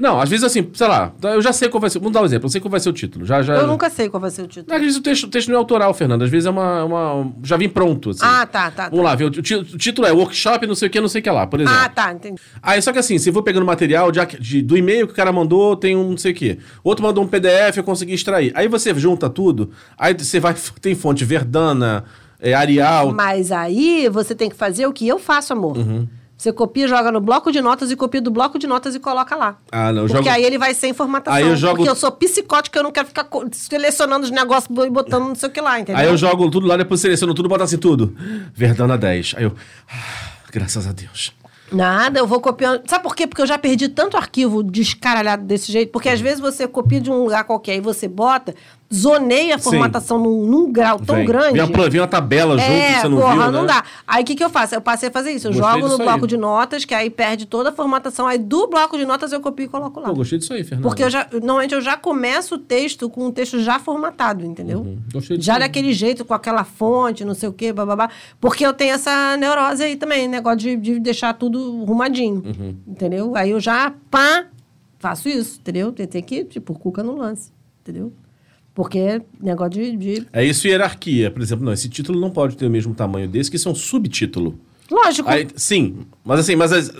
Não, às vezes assim, sei lá, eu já sei qual vai ser. Vamos dar um exemplo, eu sei qual vai ser o título. Já, já, Eu nunca sei qual vai ser o título. Às vezes o texto, o texto não é autoral, Fernando. Às vezes é uma. uma- já vem pronto. Assim. Ah, tá, tá. Vamos lá, ver. O, o título é workshop, não sei o que, não sei o que lá, por exemplo. Ah, tá, entendi. Aí, só que assim, se eu vou pegando material de, de- do e-mail que o cara mandou, tem um não sei o quê. Outro mandou um PDF, eu consegui extrair. Aí você junta tudo, aí você vai. Tem fonte Verdana, é, Arial. Mas aí você tem que fazer o que eu faço, amor. Uhum. Você copia, joga no bloco de notas e copia do bloco de notas e coloca lá. Ah, não, Porque jogo. aí ele vai sem formatação. Aí eu jogo- Porque eu sou psicótica, eu não quero ficar selecionando os negócios e botando não sei o que lá, entendeu? Aí eu jogo tudo lá, depois seleciono tudo, boto assim tudo. Verdana 10. Aí eu. ah, graças a Deus. Nada, eu vou copiando. Sabe por quê? Porque eu já perdi tanto arquivo descaralhado desse jeito. Porque às vezes você copia de um lugar qualquer e você bota, zoneia a formatação num, num grau tão Vem. grande. Vem uma, plan- vem uma tabela junto É, que você não porra, viu, não né? dá. Aí o que, que eu faço? Eu passei a fazer isso. Eu Gostei jogo no bloco aí. de notas, que aí perde toda a formatação. Aí do bloco de notas eu copio e coloco lá. Pô, gostei disso aí, Fernando. Porque eu já, normalmente eu já começo o texto com o texto já formatado, entendeu? Uhum. Gostei disso Já aí. daquele jeito, com aquela fonte, não sei o quê, bababá. Porque eu tenho essa neurose aí também, negócio de, de deixar tudo arrumadinho. Uhum. Entendeu? Aí eu já, pá, faço isso, entendeu? Tem, tem que, tipo, cuca no lance, entendeu? Porque é negócio de, de- É isso hierarquia. Por exemplo, não, esse título não pode ter o mesmo tamanho desse, que isso é um subtítulo. Lógico. Aí, sim, mas assim, mas as-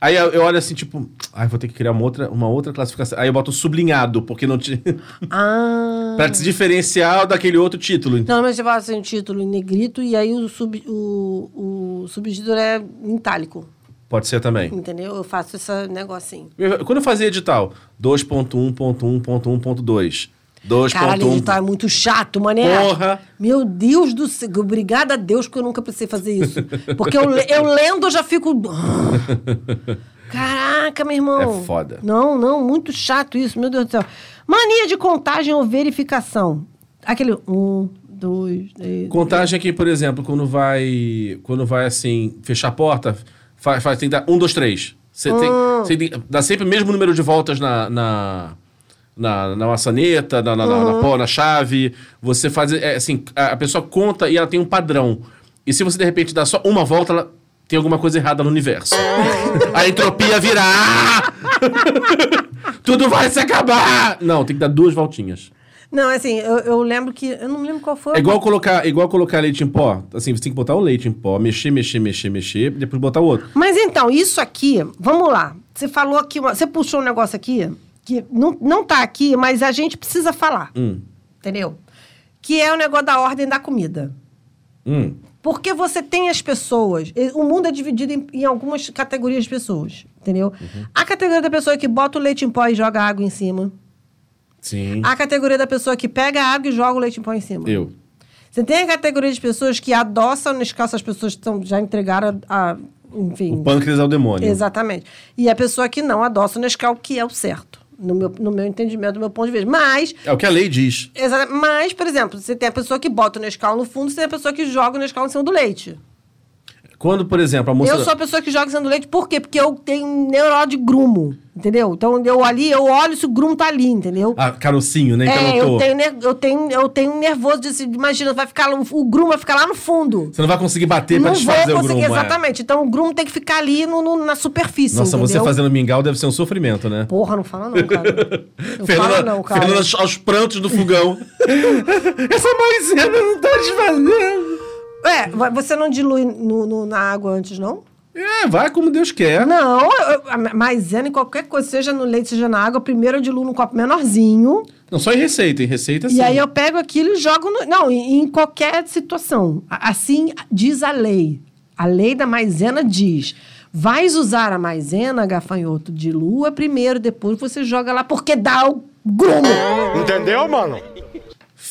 aí eu, olho assim, tipo, ai, vou ter que criar uma outra, uma outra classificação. Aí eu boto sublinhado, porque não tinha. Ah. pra se diferenciar daquele outro título. Não, mas você fala assim, o título em negrito e aí o, sub, o, o subtítulo é em itálico. Pode ser também. Entendeu? Eu faço esse negocinho. Eu- Quando eu fazia edital, 2.1.1.1.2. Caralho, 2.1. edital é muito chato, mané. Porra! Meu Deus do céu. Obrigada a Deus que eu nunca precisei fazer isso. Porque eu, eu lendo eu já fico. Caraca, meu irmão. É foda. Não, não, muito chato isso, meu Deus do céu. Mania de contagem ou verificação. Aquele um, dois, três. Contagem aqui, por exemplo, quando vai. Quando vai assim, fechar a porta, faz, faz, tem que dar um, dois, três. Você tem, Ah. você tem- dá sempre o mesmo número de voltas na. na na, na maçaneta, na, na, na- na pó, na chave. Você faz. É, assim, a, a pessoa conta e ela tem um padrão. E se você de repente dá só uma volta, ela tem alguma coisa errada no universo. a entropia vira. "Ah!" Tudo vai se acabar! Não, tem que dar duas voltinhas. Não, assim, eu, eu lembro que. Eu não lembro qual foi. É igual colocar, igual colocar leite em pó. Assim, você tem que botar o leite em pó, mexer, mexer, mexer, mexer, depois botar o outro. Mas então, isso aqui, vamos lá. Você falou aqui, uma- você puxou um negócio aqui que não, não tá aqui, mas a gente precisa falar. Hum. Entendeu? Que é o negócio da ordem da comida. Hum. Porque você tem as pessoas. O mundo é dividido em, em algumas categorias de pessoas. Entendeu? Uhum. A categoria da pessoa que bota o leite em pó e joga água em cima. Sim. A categoria da pessoa que pega a água e joga o leite em pó em cima. Eu. Você tem a categoria de pessoas que adoçam Nescau, essas pessoas que tão, já entregaram a. a- enfim. O pâncreas é o demônio. Exatamente. E a pessoa que não adoça o Nescau, que é o certo, no meu, no meu entendimento, do meu ponto de vista. Mas, É o que a lei diz. mas, por exemplo, você tem a pessoa que bota o Nescau no fundo, você tem a pessoa que joga o Nescau em cima do leite. Quando, por exemplo, a moça. Eu sou a pessoa que joga em cima do leite, por quê? Porque eu tenho neurose de grumo, entendeu? Então, eu ali, eu olho se o grumo tá ali, entendeu? Ah, carocinho, né? é, Encarotou. eu tenho, eu, tenho, eu tenho nervoso de imagina, vai ficar, o grumo vai ficar lá no fundo. Você não vai conseguir bater pra não vou desfazer o conseguir, é. exatamente. Então, o grumo tem que ficar ali no, no- na superfície, Nossa, você entendeu? fazendo mingau deve ser um sofrimento, né? Porra, não fala não, cara. Não Fernanda, fala não, cara. Fernanda aos- aos prantos do fogão. Essa maisena não tá desfazendo. É, você não dilui no- no- na água antes, não? É, vai como Deus quer. Não, maisena em qualquer coisa, seja no leite, seja na água, primeiro eu diluo num copo menorzinho. Não, só em receita. Em receita, sim. E aí eu pego aquilo e jogo no. Não, em, em qualquer situação. Assim diz a lei. A lei da maisena diz: vais usar a maisena, gafanhoto, dilua primeiro, depois você joga lá, porque dá o grumo. Entendeu, mano?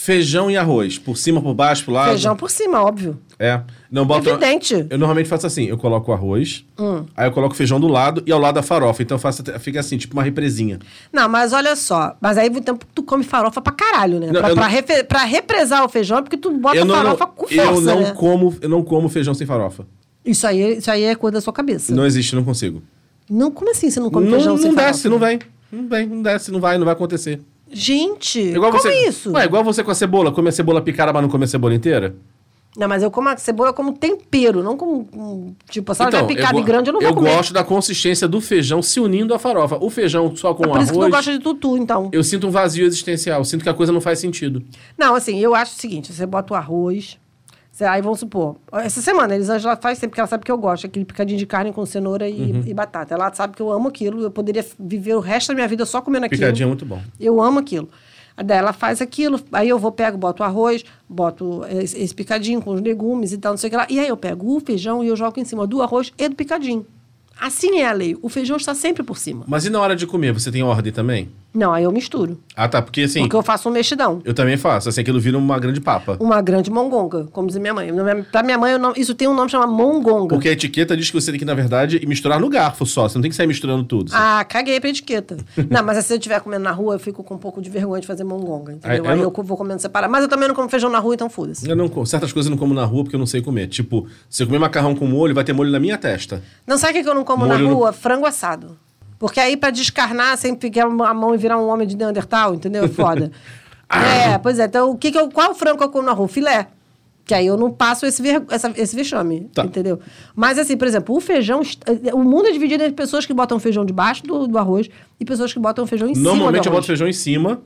Feijão e arroz. Por cima, por baixo, por lado. Feijão por cima, óbvio. É. Não boto... Evidente. Eu normalmente faço assim. Eu coloco o arroz, Hum. aí eu coloco o feijão do lado e ao lado a farofa. Então eu faço, fica assim, tipo uma represinha. Não, mas olha só. Mas aí então, tu come farofa pra caralho, né? Não, pra, pra, não- refe- pra represar o feijão é porque tu bota não, farofa com força, eu não né? como, eu não como feijão sem farofa. Isso aí, isso aí é coisa da sua cabeça. Não existe, não consigo. Não, como assim você não come não feijão sem não farofa? desce, não vem. Não vem, não desce, não vai, não vai acontecer. Gente, Igual como você, é isso? Ué, igual você com a cebola. Come a cebola picada, mas não come a cebola inteira? Não, mas eu como a cebola como tempero, não como. tipo, se ela Então, picada eu e grande, eu não vou Eu comer. gosto da consistência do feijão se unindo à farofa. O feijão só com É por arroz. isso que tu gosta de tutu, então. Eu sinto um vazio existencial. Eu sinto que a coisa não faz sentido. Não, assim, eu acho o seguinte: você bota o arroz. Aí vamos supor. Essa semana, a Elisângela faz sempre, porque ela sabe que eu gosto, aquele picadinho de carne com cenoura e, Uhum. e batata. Ela sabe que eu amo aquilo. Eu poderia viver o resto da minha vida só comendo aquilo. Picadinho é muito bom. Eu amo aquilo. Daí ela faz aquilo, aí eu vou, pego, boto o arroz, boto esse, esse picadinho com os legumes e tal, não sei o que lá. E aí eu pego o feijão e eu jogo em cima do arroz e do picadinho. Assim é a lei. O feijão está sempre por cima. Mas e na hora de comer, você tem ordem também? Não, aí eu misturo. Ah, tá. Porque assim, Porque eu faço um mexidão. eu também faço. Assim, aquilo vira uma grande papa. Uma grande mongonga, como diz minha mãe. Pra minha mãe, eu não- isso tem um nome chamado mongonga. Porque a etiqueta diz que você tem que, na verdade, misturar no garfo só. Você não tem que sair misturando tudo. Ah, caguei pra etiqueta. não, mas se eu estiver comendo na rua, eu fico com um pouco de vergonha de fazer mongonga, entendeu? Ah, eu Aí não- eu vou comendo separado. Mas eu também não como feijão na rua, então foda-se. Eu não, co- certas coisas eu não como na rua porque eu não sei comer. Tipo, se eu comer macarrão com molho, vai ter molho na minha testa. Não sabe o que eu não como Molho na no- rua? Frango assado. Porque aí, pra descarnar, sempre ficar a mão e virar um homem de Neandertal, entendeu? Foda. é, pois é. Então, o que que eu, qual frango que eu como na rua? Filé. Que aí eu não passo esse, ver, essa- esse vexame, Tá. entendeu? Mas assim, por exemplo, o feijão... O mundo é dividido entre pessoas que botam feijão debaixo do, do arroz e pessoas que botam feijão em cima Normalmente eu boto feijão em cima.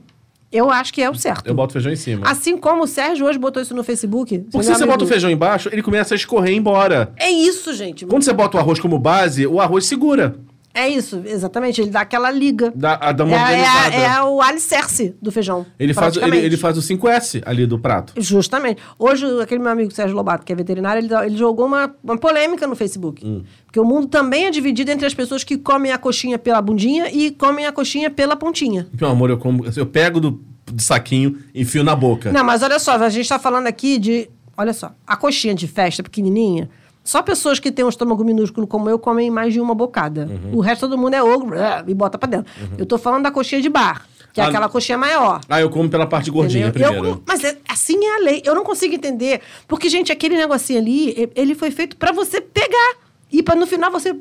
Eu acho que é o certo. Eu boto feijão em cima. Assim como o Sérgio hoje botou isso no Facebook. Porque se você amigo- bota o feijão embaixo, ele começa a escorrer embora. É isso, gente. Quando você bota o arroz como base, o arroz segura. É isso, exatamente. Ele dá aquela liga. Dá, a- dá uma é, é, é o alicerce do feijão. Ele faz, ele, ele faz o 5S ali do prato. Justamente. Hoje, aquele meu amigo Sérgio Lobato, que é veterinário, ele, ele jogou uma, uma polêmica no Facebook. Hum. Porque o mundo também é dividido entre as pessoas que comem a coxinha pela bundinha e comem a coxinha pela pontinha. Meu amor, eu, como, eu pego do, do saquinho, enfio na boca. Não, mas olha só, a gente tá falando aqui de. Olha só, a coxinha de festa pequenininha, só pessoas que têm um estômago minúsculo como eu comem mais de uma bocada. Uhum. O resto todo mundo é ogro e bota pra dentro. Eu tô falando da coxinha de bar, que é Ah, aquela coxinha maior. Ah, eu como pela parte gordinha Entendeu? primeiro. Eu- mas é- assim é a lei. Eu não consigo entender. Porque, gente, aquele negocinho ali, ele foi feito pra você pegar. E pra no final você.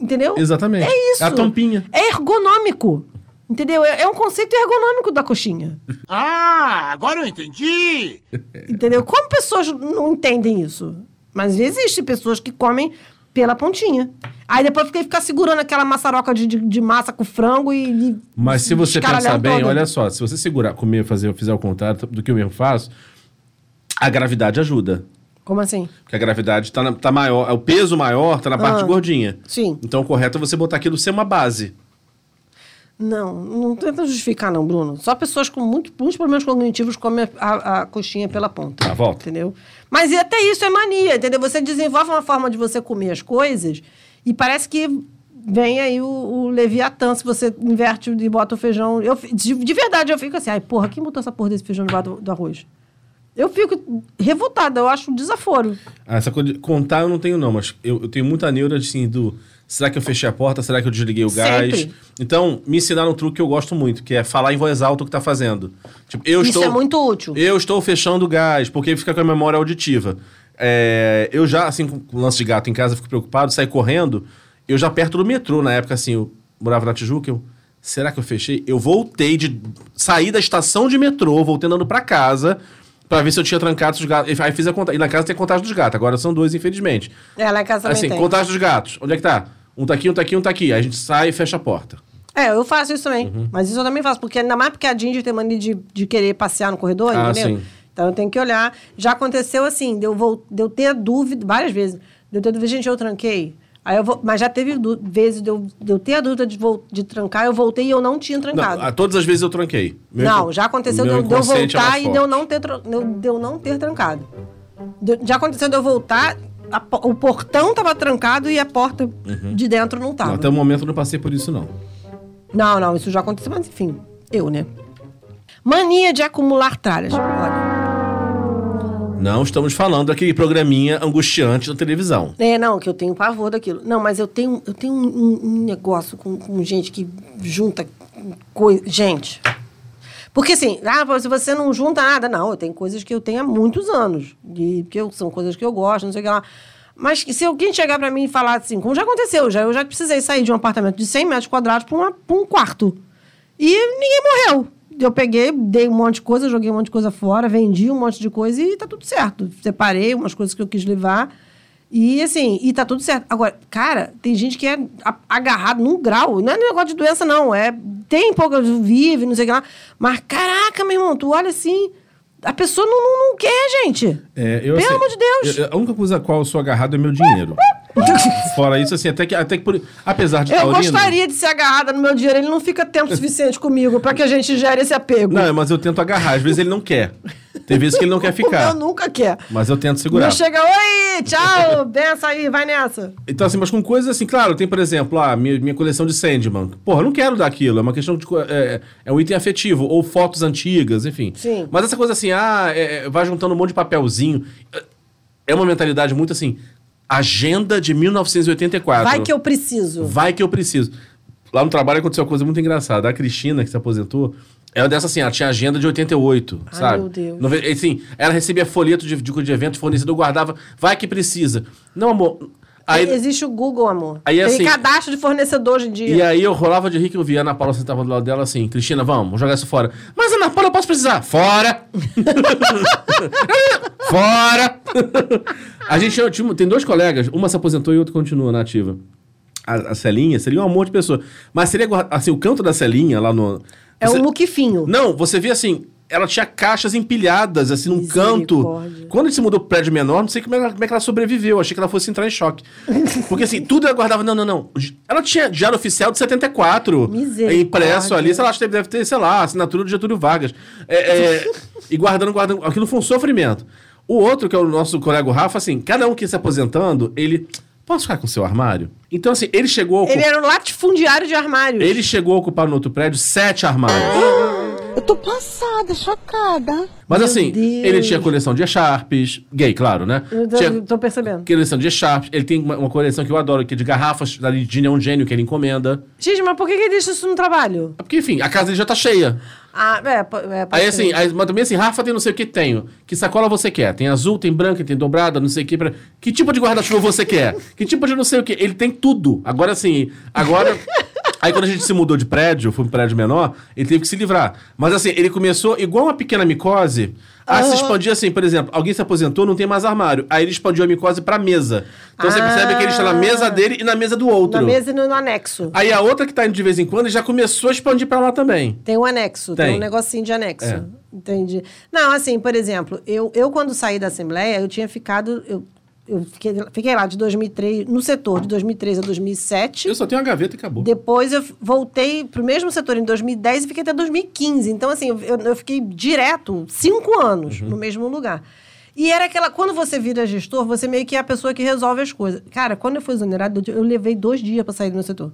Entendeu? Exatamente. É isso. É a tampinha. É ergonômico. Entendeu? É, é um conceito ergonômico da coxinha. Ah, agora eu entendi! Entendeu? Como pessoas não entendem isso? Mas existem pessoas que comem pela pontinha. Aí depois fica ficar segurando aquela maçaroca de, de, de massa com frango e. e Mas se você pensar bem, toda. olha só, se você segurar, comer, fazer, fizer o contrário do que eu mesmo faço, a gravidade ajuda. Como assim? Porque a gravidade tá, na- tá maior, o peso maior tá na parte Ah, gordinha. sim. Então o correto é você botar aquilo ser uma base. Não, não tenta justificar, não, Bruno. Só pessoas com muito, muitos problemas cognitivos comem a, a- a coxinha pela ponta. Tá, volta. Entendeu? Mas e até isso é mania, entendeu? Você desenvolve uma forma de você comer as coisas e parece que vem aí o, o Leviatã, se você inverte e bota o feijão. Eu, de, de verdade, eu fico assim, ai, porra, quem botou essa porra desse feijão debaixo do, do arroz? Eu fico revoltada, eu acho um desaforo. Ah, essa coisa de contar eu não tenho, não, mas eu, eu tenho muita neura assim, do. Será que eu fechei a porta? Será que eu desliguei o gás? Sempre. Então, me ensinaram um truque que eu gosto muito, que é falar em voz alta o que tá fazendo. Tipo, eu Isso estou, é muito útil. Eu estou fechando o gás, porque fica com a memória auditiva. É, eu já, assim, com o lance de gato em casa, fico preocupado, saio correndo. Eu já perto do metrô, na época, assim, eu morava na Tijuca, eu. Será que eu fechei? Eu voltei de. Saí da estação de metrô, voltei andando pra casa. Pra ver se eu tinha trancado os gatos. Aí fiz a contagem. E na casa tem contagem dos gatos. Agora são dois, infelizmente. É, lá em casa também assim, tem. contagem dos gatos. Onde é que tá? Um tá aqui, um tá aqui, um tá aqui. Aí a gente sai e fecha a porta. É, eu faço isso também. Uhum. Mas isso eu também faço, porque ainda mais porque a Ginger tem mania de, de querer passear no corredor, Ah, entendeu? sim. Então eu tenho que olhar. Já aconteceu assim, de eu, vol- de eu ter dúvida, várias vezes, de eu ter dúvida, gente, eu tranquei. Aí eu vou, mas já teve vezes de eu, de eu ter a dúvida de, vol- de trancar, eu voltei e eu não tinha trancado. Não, a- todas as vezes eu tranquei. Meu Não, já aconteceu de eu, de eu é voltar mais e de eu não ter, de eu- não ter trancado. De- já aconteceu de eu voltar, a o portão tava trancado e a porta de dentro não tava. Não, até o momento eu não passei por isso, não. Não, não, isso já aconteceu, mas enfim, eu, né? Mania de acumular tralhas. Não estamos falando daquele programinha angustiante da televisão. É, não, que eu tenho pavor daquilo. Não, mas eu tenho, eu tenho um, um- negócio com, com gente que junta coisa. Gente. Porque assim, ah, se você não junta nada, não, eu tenho coisas que eu tenho há muitos anos. E que eu, são coisas que eu gosto, não sei o que lá. Mas se alguém chegar pra mim e falar assim, como já aconteceu, já, eu já precisei sair de um apartamento de 100 metros quadrados pra um quarto. E ninguém morreu. Eu peguei, dei um monte de coisa, joguei um monte de coisa fora, vendi um monte de coisa e tá tudo certo. Separei umas coisas que eu quis levar. E assim, e tá tudo certo. Agora, cara, tem gente que é agarrado num grau. Não é negócio de doença, não. É, tem pouco, vive, não sei o que lá. Mas, caraca, meu irmão, tu olha assim. A pessoa não, não, não quer, gente. É, eu, Pelo assim, amor de Deus. eu- a única coisa a qual eu sou agarrado é meu dinheiro. Fora isso, assim, até que, até que por, apesar de Eu taurino- gostaria de ser agarrada no meu dinheiro. Ele não fica tempo suficiente comigo pra que a gente gere esse apego. Não, mas eu tento agarrar. Às vezes ele não quer. Tem vezes que ele não quer ficar. meu nunca quer. Mas eu tento Não segurar. chega, oi, tchau, benção aí, vai nessa. Então, assim, mas com coisas assim, claro, tem, por exemplo, a minha, minha coleção de Sandman. Porra, eu não quero dar aquilo, é uma questão de. É, é um item afetivo, ou fotos antigas, enfim. Sim. Mas essa coisa assim, ah, é, é, vai juntando um monte de papelzinho. É uma mentalidade muito assim. Agenda de 1984. Vai que eu preciso. Vai que eu preciso. Lá no trabalho aconteceu uma coisa muito engraçada. A Cristina, que se aposentou, ela dessa assim, ela tinha agenda de 88, Ai, sabe? meu Deus. Nove- Assim, ela recebia folheto de, de, de evento fornecido, eu guardava, vai que precisa. Não, amor. Aí, Existe o Google, amor. Aí, Tem assim- cadastro de fornecedor hoje em dia. e aí eu rolava de rir que eu via a Ana Paula sentava do lado dela assim, Cristina, vamos, vamos jogar isso fora. Mas Ana Paula, eu posso precisar. Fora! fora! a gente tinha- tinha- tem dois colegas, uma se aposentou e outra continua na ativa. A, a Celinha seria um amor de pessoa. Mas seria, assim, o canto da Celinha lá no... É você- um muquifinho. Não, você via assim, ela tinha caixas empilhadas, assim, num canto. Quando a gente se mudou pro prédio menor, não sei como é, como é que ela sobreviveu. Achei que ela fosse entrar em choque. Porque assim, tudo ela guardava. Não, não, não. Ela tinha diário oficial de 74. Misericórdia. Impresso ali, sei lá, acho que deve ter, sei lá, assinatura do Getúlio Vargas. É, é, e guardando, guardando. Aquilo foi um sofrimento. O outro, que é o nosso colega Rafa, assim, cada um que ia se aposentando, ele. Posso ficar com o seu armário? Então, assim, ele chegou Ele ocupar. era um latifundiário de armários. Ele chegou a ocupar no outro prédio sete armários. Eu tô passada, chocada. Mas Meu assim, Deus. ele tinha coleção de echarpes, gay, claro, né? Eu tô, Tinha tô percebendo. coleção de echarpes, ele tem uma, uma coleção que eu adoro, que é de garrafas da de Neon Gênio, que ele encomenda. Gente, mas por que ele deixa isso no trabalho? É Porque, enfim, a casa dele já tá cheia. Ah, é, é pode Aí ser. assim, aí, mas também assim, Rafa tem não sei o que tenho. Que sacola você quer? Tem azul, tem branca, tem dobrada, não sei o que. Pra... Que tipo de guarda-chuva você quer? Que tipo de não sei o que? Ele tem tudo. Agora assim, agora. Aí quando a gente se mudou de prédio, foi um prédio menor, ele teve que se livrar. Mas assim, ele começou igual uma pequena micose a se expandir assim, por exemplo, alguém se aposentou, não tem mais armário. Aí ele expandiu a micose pra mesa. Então você Ah. percebe que ele está na mesa dele e na mesa do outro. Na mesa e no, no anexo. Aí a outra que tá indo de vez em quando já começou a expandir pra lá também. Tem um anexo, tem, Tem. um negocinho de anexo. É. Entendi. Não, assim, por exemplo, eu, eu quando saí da Assembleia, eu tinha ficado. Eu, eu fiquei, fiquei lá de 2003, no setor de 2003 a 2007. Eu só tenho uma gaveta e acabou. Depois eu voltei pro mesmo setor em 2010 e fiquei até 2015. Então, assim, eu, eu fiquei direto cinco anos Uhum. no mesmo lugar. E era aquela. Quando você vira gestor, você meio que é a pessoa que resolve as coisas. Cara, quando eu fui exonerado, eu levei dois dias para sair do meu setor.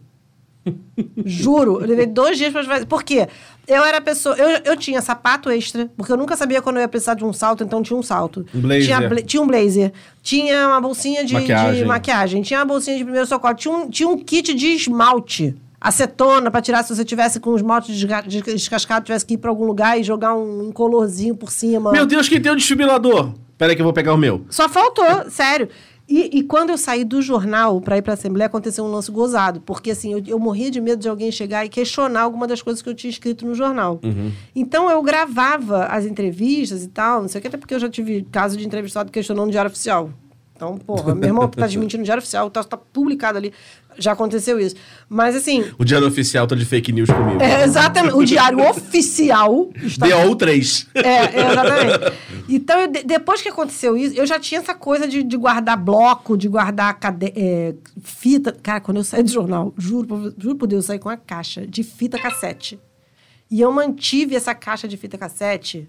Juro, eu levei dois dias para fazer. Por quê? Eu era pessoa. Eu, eu tinha sapato extra, porque eu nunca sabia quando eu ia precisar de um salto, então tinha um salto. Um blazer. Tinha, bla- tinha um blazer. Tinha uma bolsinha de Maquiagem. de maquiagem. Tinha uma bolsinha de primeiro socorro. Tinha um, tinha um kit de esmalte. Acetona pra tirar se você tivesse com o esmalte descascado, tivesse que ir pra algum lugar e jogar um incolorzinho por cima. Meu Deus, quem tem um desfibrilador? Pera aí que eu vou pegar o meu. Só faltou, sério. E, e quando eu saí do jornal para ir para a Assembleia, aconteceu um lance gozado. Porque, assim, eu, eu morria de medo de alguém chegar e questionar alguma das coisas que eu tinha escrito no jornal. Então, eu gravava as entrevistas e tal, não sei o que, até porque eu já tive caso de entrevistado questionando no Diário Oficial. Então, porra, meu irmão tá desmentindo no Diário Oficial, tá, tá publicado ali. Já aconteceu isso. Mas, assim, O diário oficial tá de fake news comigo. é, exatamente, o Diário Oficial está DO 3. é, é, exatamente. Então, eu- de- depois que aconteceu isso, eu já tinha essa coisa de, de guardar bloco, de guardar cade- é, fita. Cara, quando eu saí do jornal, juro, por- juro por Deus, eu saí com uma caixa de fita cassete. E eu mantive essa caixa de fita cassete.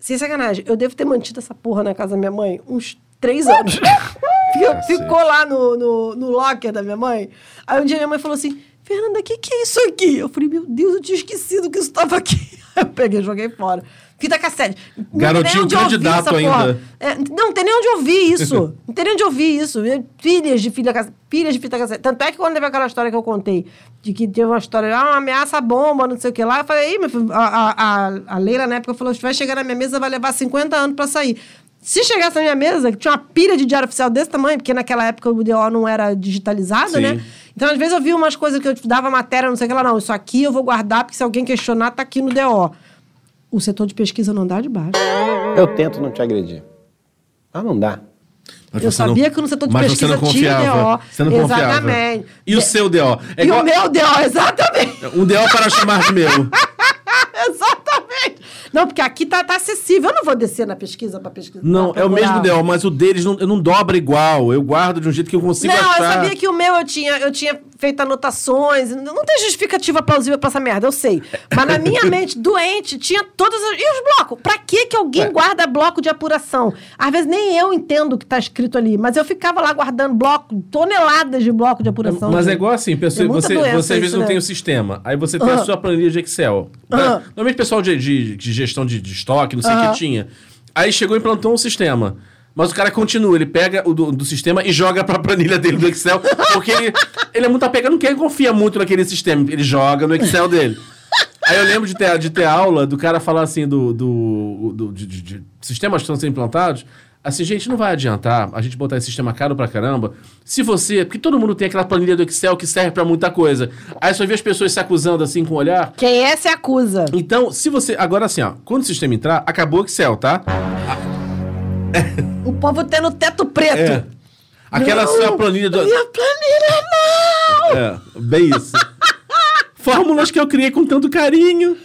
Sem sacanagem, eu devo ter mantido essa porra na casa da minha mãe uns três anos. Fica- Ficou lá no, no, no locker da minha mãe. Aí um dia minha mãe falou assim: Fernanda, o que, que é isso aqui? Eu falei, meu Deus, eu tinha esquecido que isso estava aqui. Eu peguei joguei fora. Fita cassete. Não Garotinho candidato ainda. É, não, não tem nem onde ouvir isso. não tem nem onde ouvir isso. É, Pilhas de cassete. Pilhas de fita cassete. Tanto é que quando teve aquela história que eu contei, de que teve uma história, ah, uma ameaça bomba, não sei o que lá, eu falei, meu filho, a, a, a, Leila na época falou: se vai chegar na minha mesa, vai levar 50 anos pra sair. Se chegasse na minha mesa, que tinha uma pilha de diário oficial desse tamanho, porque naquela época o DO não era digitalizado, Sim. né? Então, às vezes, eu via umas coisas que eu dava matéria, não sei o que lá, não, isso aqui eu vou guardar, porque se alguém questionar, tá aqui no DO. O setor de pesquisa não dá de baixo. Eu tento não te agredir. Mas não dá. Mas Eu sabia que no setor de pesquisa você não tinha confiava. DO. Você não confiava. Exatamente. E o seu DO? É e igual- o meu deu, exatamente. Um DO para chamar de meu. Não, porque aqui tá, tá acessível. Eu não vou descer na pesquisa pra pesquisar. Não, pra é o mesmo. DO, mas o deles não, não dobra igual. Eu guardo de um jeito que eu consigo Não, achar. eu sabia que o meu eu tinha, eu tinha feito anotações. Não tem justificativa plausível pra essa merda, eu sei. Mas na minha mente, doente, tinha todas as. E os blocos? Pra que que alguém guarda bloco de apuração? Às vezes nem eu entendo o que tá escrito ali, mas eu ficava lá guardando bloco, toneladas de bloco de apuração. Mas é gente. igual assim, pessoa, É você, você às vezes não né? tem o sistema. Aí você tem a Aham. sua planilha de Excel. né? Aham. Normalmente o pessoal de, de, de gestão de, de estoque, não sei o Aham. que tinha. Aí chegou e implantou um sistema. Mas o cara continua, ele pega o do, do sistema e joga pra planilha dele do Excel, porque ele, ele é muito apegado, não quer confia muito naquele sistema, ele joga no Excel dele. Aí eu lembro de ter, de ter aula do cara falar assim do, do, do- de, de- de sistemas que estão sendo implantados. Assim, gente, não vai adiantar a gente botar esse sistema caro pra caramba. Se você. Porque todo mundo tem aquela planilha do Excel que serve pra muita coisa. Aí só vê as pessoas se acusando assim com o olhar. Quem é se acusa. Então, se você. Agora assim, ó. Quando o sistema entrar, acabou o Excel, tá? O povo tendo teto preto. É. Aquela Não, sua planilha do. Minha planilha não! É, bem isso. Fórmulas que eu criei com tanto carinho.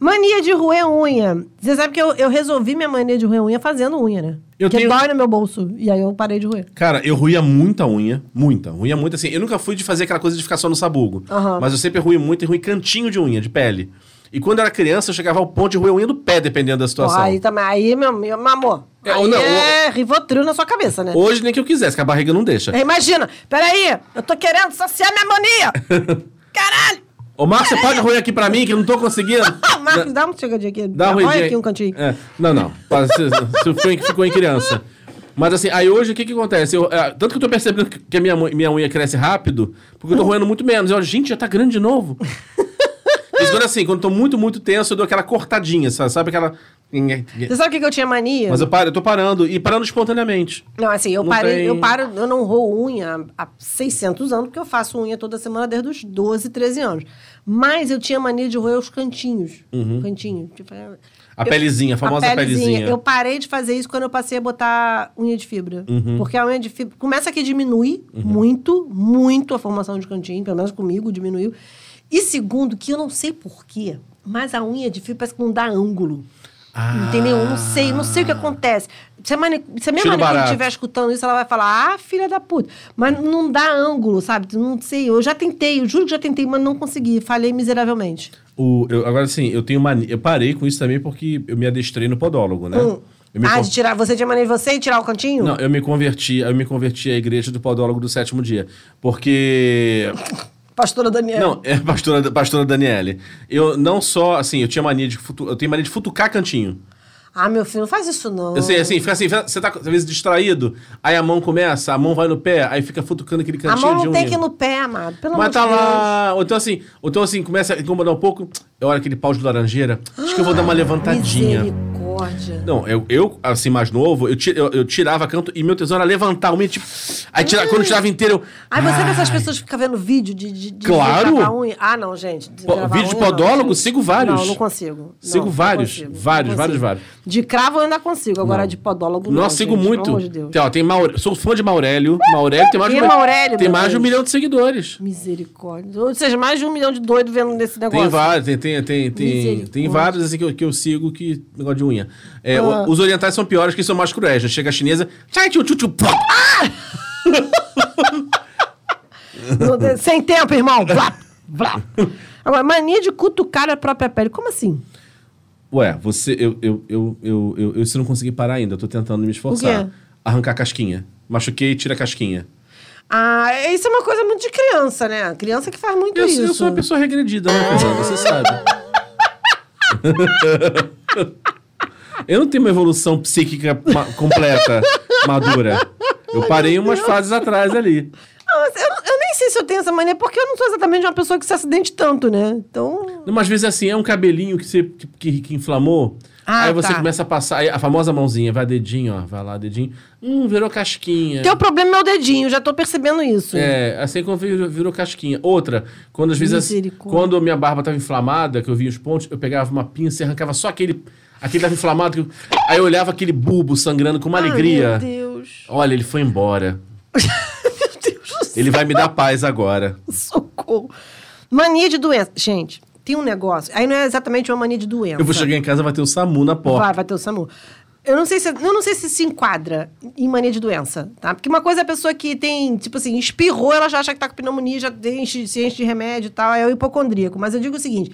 Mania de roer unha. Você sabe que eu, eu resolvi minha mania de roer unha fazendo unha, né? Eu Porque tenho- dói no meu bolso. E aí eu parei de roer. Cara, eu ruía muita unha, muita, ruía muito assim. Eu nunca fui de fazer aquela coisa de ficar só no sabugo. Aham. Mas eu sempre ruí muito e ruí cantinho de unha, de pele. E quando eu era criança, eu chegava ao ponto de ruir unha do pé, dependendo da situação. aí também, aí, meu, meu, amor. É, aí não, é Rivotril na sua cabeça, né? Hoje nem que eu quisesse, que a barriga não deixa. É, Imagina, peraí, eu tô querendo saciar minha mania. Caralho! Ô, Marcos, você pode ruir aqui pra mim, que eu não tô conseguindo? Marcos, dá uma chegadinha aqui. Dá uma aqui um cantinho. É. Não, não. Se, se ficou, em, ficou em criança. Mas assim, aí hoje o que que acontece? Eu, é, tanto que eu tô percebendo que a minha, minha unha cresce rápido, porque eu tô roendo muito menos. Eu, gente, já tá grande de novo. Mas quando assim, quando eu tô muito, muito tenso, eu dou aquela cortadinha, sabe? Sabe aquela... Você sabe o que, que eu tinha mania? Mas eu paro, eu tô parando, e parando espontaneamente. Não, assim, eu Não parei, tem- eu paro, eu não roo unha há 600 anos, porque eu faço unha toda semana desde os 12, 13 anos. Mas eu tinha mania de roer os cantinhos. Cantinho. Tipo, Uhum. A eu- pelezinha, a famosa pelezinha. Eu parei de fazer isso quando eu passei a botar unha de fibra. Uhum. Porque a unha de fibra começa que diminui muito, muito a formação de cantinho, pelo menos comigo diminuiu. E segundo, que eu não sei porquê, mas a unha de fibra parece que não dá ângulo. Entendeu? Eu Não sei, não sei o que acontece. Se a, mani... Se a minha barato. estiver escutando isso, ela vai falar, ah, filha da puta. Mas não dá ângulo, sabe? Não sei. Eu já tentei, eu juro que já tentei, mas não consegui. Falhei miseravelmente. O, eu- agora sim, eu tenho mania. Eu parei com isso também porque eu me adestrei no podólogo, né? Hum. Ah, con- de tirar. Você tinha mania de você e tirar o cantinho? Não, eu me converti, eu me converti à igreja do podólogo do sétimo dia. Porque. Pastora Daniela. Não, é pastora, pastora Daniele. Eu não só, assim, eu tinha mania de futu, eu tenho mania de futucar cantinho. Ah, meu filho, não faz isso não. Eu sei, assim, fica assim, você tá às vezes distraído, aí a mão começa, a mão vai no pé, aí fica futucando aquele A cantinho mão de não unha. tem que ir no pé, amado. Pelo Mas amor tá de Deus. lá. Ou então assim, ou então assim, começa a incomodar um pouco. Eu olho aquele pau de laranjeira. Acho que eu vou dar uma levantadinha. Misericórdia. Não, eu, eu, assim, mais novo, eu, eu, eu tirava canto e meu tesouro era levantar o meio, tipo. Aí tira, quando eu tirava inteiro. eu- Ai, você vê essas Ai. pessoas que ficam vendo vídeo de, de, de Claro. unha? Ah, não, gente. de Pô, vídeo de não, podólogo, gente. sigo vários. Não, não consigo. Sigo Não, não vários, não vários, consigo. vários, vários. De cravo eu ainda consigo, agora Não. de podólogo não. Nossa, sigo gente, muito. Pelo amor de Deus. Tem, ó, tem Maure... Sou fã de Maurélio. Maurélio tem mais de Maurélio, Tem mais de um milhão de seguidores. Misericórdia. Ou seja, mais de um milhão de doidos vendo nesse negócio. Tem vários, tem, tem, tem, tem, Misericórdia. tem vários assim que eu, que eu sigo que negócio de unha. É, Ah. o- os orientais são piores que são mais cruéis. Já chega a chinesa. Tem- Sem tempo, irmão. Blá, blá. Agora, mania de cutucar a própria pele. Como assim? Ué, você. Eu, eu, eu, eu, eu, eu, se não conseguir parar ainda, eu tô tentando me esforçar. Arrancar a casquinha. Machuquei, tira a casquinha. Ah, isso é uma coisa muito de criança, né? Criança que faz muito Eu, isso. eu sou uma pessoa regredida, né, Fernanda? Você sabe. eu não tenho uma evolução psíquica ma- completa, madura. Eu parei umas fases atrás ali. Não, mas eu, eu nem sei se eu tenho essa mania, porque eu não sou exatamente uma pessoa que se acidente tanto, né? Então. Não, mas às vezes assim, é um cabelinho que você que, que- que inflamou. Ah, aí você tá. começa a passar, a famosa mãozinha, vai dedinho, ó, vai lá, dedinho. Hum, virou casquinha. Teu problema é o dedinho, já tô percebendo isso. É, assim como virou, virou casquinha. Outra, quando às vezes, quando a minha barba tava inflamada, que eu via os pontos, eu pegava uma pinça e arrancava só aquele, aquele tava inflamado. aí eu olhava aquele bulbo sangrando com uma Ai, alegria. Meu Deus. Olha, ele foi embora. Meu Deus do céu. Ele vai me dar paz agora. Socorro. Mania de doença. Gente, tem um negócio. Aí não é exatamente uma mania de doença. Eu vou chegar em casa vai ter o SAMU na porta. Vai, vai ter o SAMU. Eu não sei se, eu não sei se se enquadra em mania de doença, tá? Porque uma coisa é a pessoa que tem, tipo assim, espirrou, ela já acha que tá com pneumonia, já enche, se enche de remédio e tal, é o hipocondríaco. Mas eu digo o seguinte,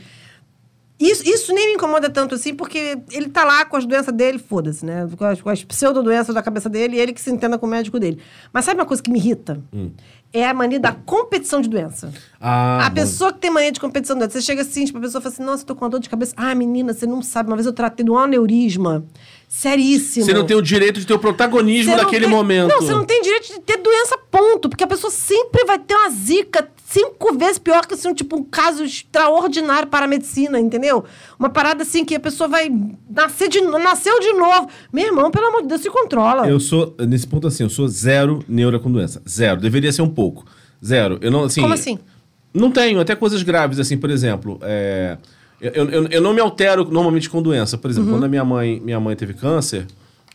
isso, isso nem me incomoda tanto assim, porque ele tá lá com as doenças dele, foda-se, né? Com as, com as pseudodoenças da cabeça dele e ele que se entenda com o médico dele. Mas sabe uma coisa que me irrita? É a mania da competição de doença. Ah, a pessoa que tem mania de competição de doença, você chega assim, tipo, a pessoa fala assim, nossa, eu tô com uma dor de cabeça. Ah, menina, você não sabe, uma vez eu tratei de um aneurisma. Seríssimo. Você não tem o direito de ter o protagonismo naquele tem- momento. Não, você não tem direito de ter doença, ponto. Porque a pessoa sempre vai ter uma zica cinco vezes pior que assim, um, tipo, um caso extraordinário para a medicina, entendeu? Uma parada assim que a pessoa vai nascer de, nasceu de novo. Meu irmão, pelo amor de Deus, se controla. Eu sou, nesse ponto assim, eu sou zero neura com doença. Zero. Deveria ser um pouco. Zero. Eu não, assim, Como assim? Não tenho, até coisas graves, assim, por exemplo. é, eu, eu, eu não me altero normalmente com doença. Por Uhum. exemplo, quando a minha mãe, minha mãe teve câncer,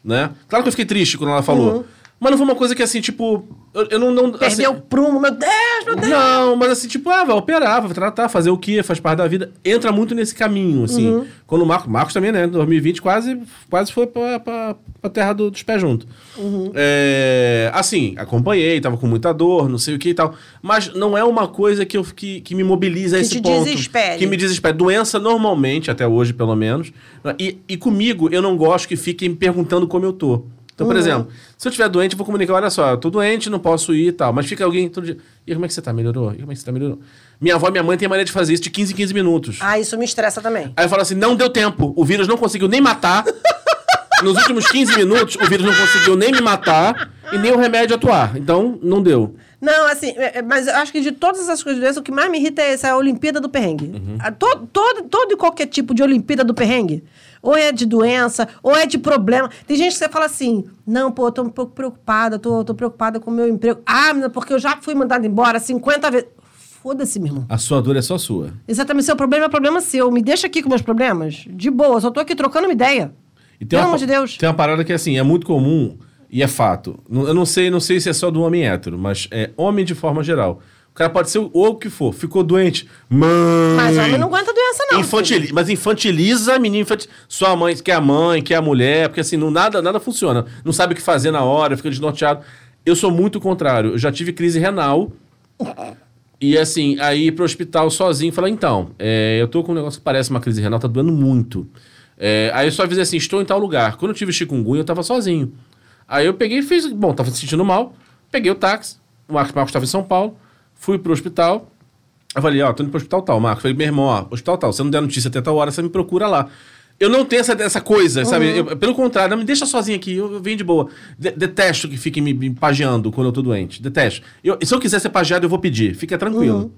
né? Claro que eu fiquei triste quando ela falou. Uhum. Mas não foi uma coisa que, assim, tipo. Eu, eu não. não Perdeu assim, o prumo, meu Deus, meu Deus. Não, mas assim, tipo, ah, vai operar, vai tratar, fazer o quê? Faz parte da vida. Entra muito nesse caminho, assim. Uhum. Quando o Marcos, Marcos também, né? Em 2020 quase, quase foi pra, pra, pra terra do- dos pés junto. Uhum. É, assim, acompanhei, tava com muita dor, não sei o que e tal. Mas não é uma coisa que, eu, que, que me mobiliza a Que esse ponto. desespere. Que me desespera. Doença, normalmente, até hoje, pelo menos. E, e comigo, eu não gosto que fiquem me perguntando como eu tô. Então, Uhum. por exemplo, se eu estiver doente, eu vou comunicar, olha só, eu tô doente, não posso ir e tal. Mas fica alguém todo dia. E como é que você tá? Melhorou? E como é que você tá? Melhorou? Minha avó e minha mãe têm maneira de fazer isso de 15 em 15 minutos. Ah, isso me estressa também. Aí eu falo assim, não deu tempo. O vírus não conseguiu nem matar. Nos últimos 15 minutos, o vírus não conseguiu nem me matar e nem o remédio atuar. Então, não deu. Não, assim, é- é- mas eu acho que de todas essas coisas o que mais me irrita é essa Olimpíada do Perrengue. Uhum. A to- todo, todo e qualquer tipo de Olimpíada do Perrengue. Ou é de doença, ou é de problema. Tem gente que você fala assim: não, pô, eu tô um pouco preocupada, tô, tô preocupada com o meu emprego. Ah, porque eu já fui mandada embora 50 vezes. Foda-se, meu irmão. A sua dor é só sua. Exatamente, seu problema é problema seu. Me deixa aqui com meus problemas. De boa, só tô aqui trocando uma ideia. E Pelo amor de Deus. Tem uma parada que, assim, é muito comum e é fato. Eu não sei, não sei se é só do homem hétero, mas é homem de forma geral. O cara pode ser o o que for, ficou doente. Mãe! Mas homem não aguenta doença, não. Infantili- mas infantiliza a menina. Infantil... Sua mãe, que é a mãe, que é a mulher, porque assim, não, nada, nada funciona. Não sabe o que fazer na hora, fica desnorteado. Eu sou muito o contrário. Eu já tive crise renal. E assim, aí ir pro hospital sozinho e falar, então, é, eu tô com um negócio que parece uma crise renal, tá doendo muito. É, aí eu só avisei assim, estou em tal lugar. Quando eu tive chikungunya, eu tava sozinho. Aí eu peguei e fiz, bom, tava se sentindo mal, peguei o táxi, o Marcos Marcos estava em São Paulo, fui pro hospital, eu falei, ó, tô indo pro hospital tal, Marcos. Falei, meu irmão, ó, hospital tal, se não der notícia até tal hora, você me procura lá. Eu não tenho essa, essa coisa, sabe? Eu- pelo contrário, não me deixa sozinho aqui, eu, eu venho de boa. De- detesto que fiquem me, me pageando quando eu tô doente. Detesto. Eu- se eu quiser ser pageado, eu vou pedir. Fica tranquilo.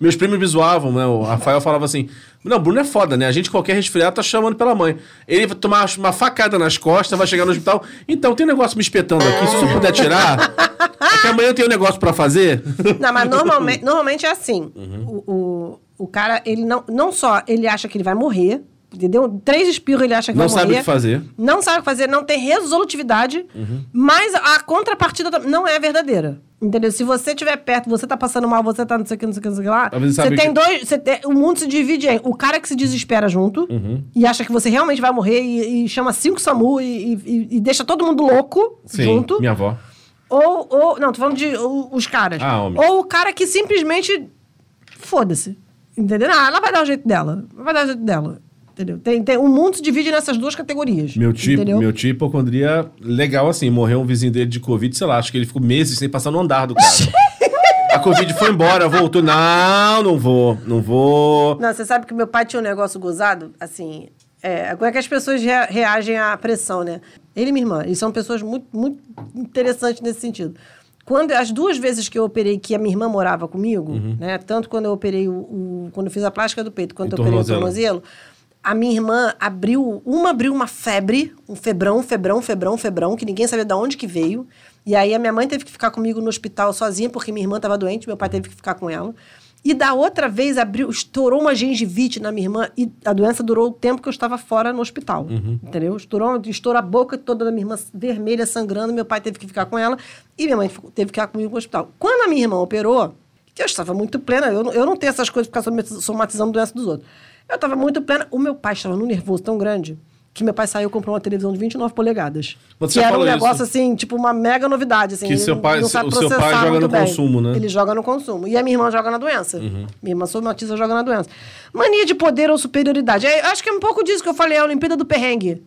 Meus primos me zoavam, né? O Rafael falava assim: Não, Bruno é foda, né? A gente, qualquer resfriado, tá chamando pela mãe. Ele vai tomar uma facada nas costas, vai chegar no hospital. Então, tem um negócio me espetando aqui, se você puder tirar. É que amanhã eu tenho um negócio pra fazer. Não, mas normalmente, normalmente é assim. Uhum. O, o, o cara, ele não, não só ele acha que ele vai morrer, entendeu? Três espirros ele acha que Não vai morrer. sabe o que fazer. Uhum. Não sabe o que fazer, não tem resolutividade. Mas a contrapartida não é verdadeira. Entendeu? Se você estiver perto, você tá passando mal, você tá não sei o que, não sei o que, não sei o que lá. Você tem que- dois. Você tem- o mundo se divide em o cara que se desespera junto Uhum. e acha que você realmente vai morrer e, e chama cinco SAMU e, e- e deixa todo mundo louco Sim, junto. minha avó. Ou, ou. Não, tô falando de o- os caras. Ah, homem. ou o cara que simplesmente. Foda-se. Entendeu? Ah, ela vai dar o jeito dela. Ela vai dar o jeito dela. Entendeu? Tem, tem, o mundo se divide nessas duas categorias. Meu tio, Entendeu? meu tio hipocondria legal assim. Morreu um vizinho dele de Covid, sei lá, acho que ele ficou meses sem passar no andar do cara. A Covid foi embora, voltou. Não, não vou, não vou. Não, você sabe que meu pai tinha um negócio gozado, assim. É, como é que as pessoas rea- reagem à pressão, né? Ele e minha irmã, eles são pessoas muito, muito interessantes nesse sentido. Quando, as duas vezes que eu operei, que a minha irmã morava comigo, Uhum. né? Tanto quando eu operei o, o- quando eu fiz a plástica do peito, quanto E eu operei o tornozelo. A minha irmã abriu, uma abriu uma febre, um febrão, febrão, febrão, febrão, que ninguém sabia de onde que veio. E aí a minha mãe teve que ficar comigo no hospital sozinha, porque minha irmã estava doente, meu pai teve que ficar com ela. E da outra vez abriu, estourou uma gengivite na minha irmã e a doença durou o tempo que eu estava fora no hospital. Entendeu? Estourou, estourou a boca toda da minha irmã vermelha, sangrando, meu pai teve que ficar com ela e minha mãe teve que ficar comigo no hospital. Quando a minha irmã operou, eu estava muito plena, eu, não- eu não tenho essas coisas de ficar somati- somatizando doença dos outros. Eu estava muito plena, o meu pai estava num nervoso tão grande que meu pai saiu e comprou uma televisão de 29 polegadas. Você que era um negócio isso. assim, tipo uma mega novidade. Assim, Que seu pai- não sabe o seu pai joga no bem. consumo, né? Ele joga no consumo. E a minha irmã joga na doença. Uhum. Minha irmã somatiza joga na doença. Mania de poder ou superioridade. É, acho que é um pouco disso que eu falei, é a Olimpíada do Perrengue.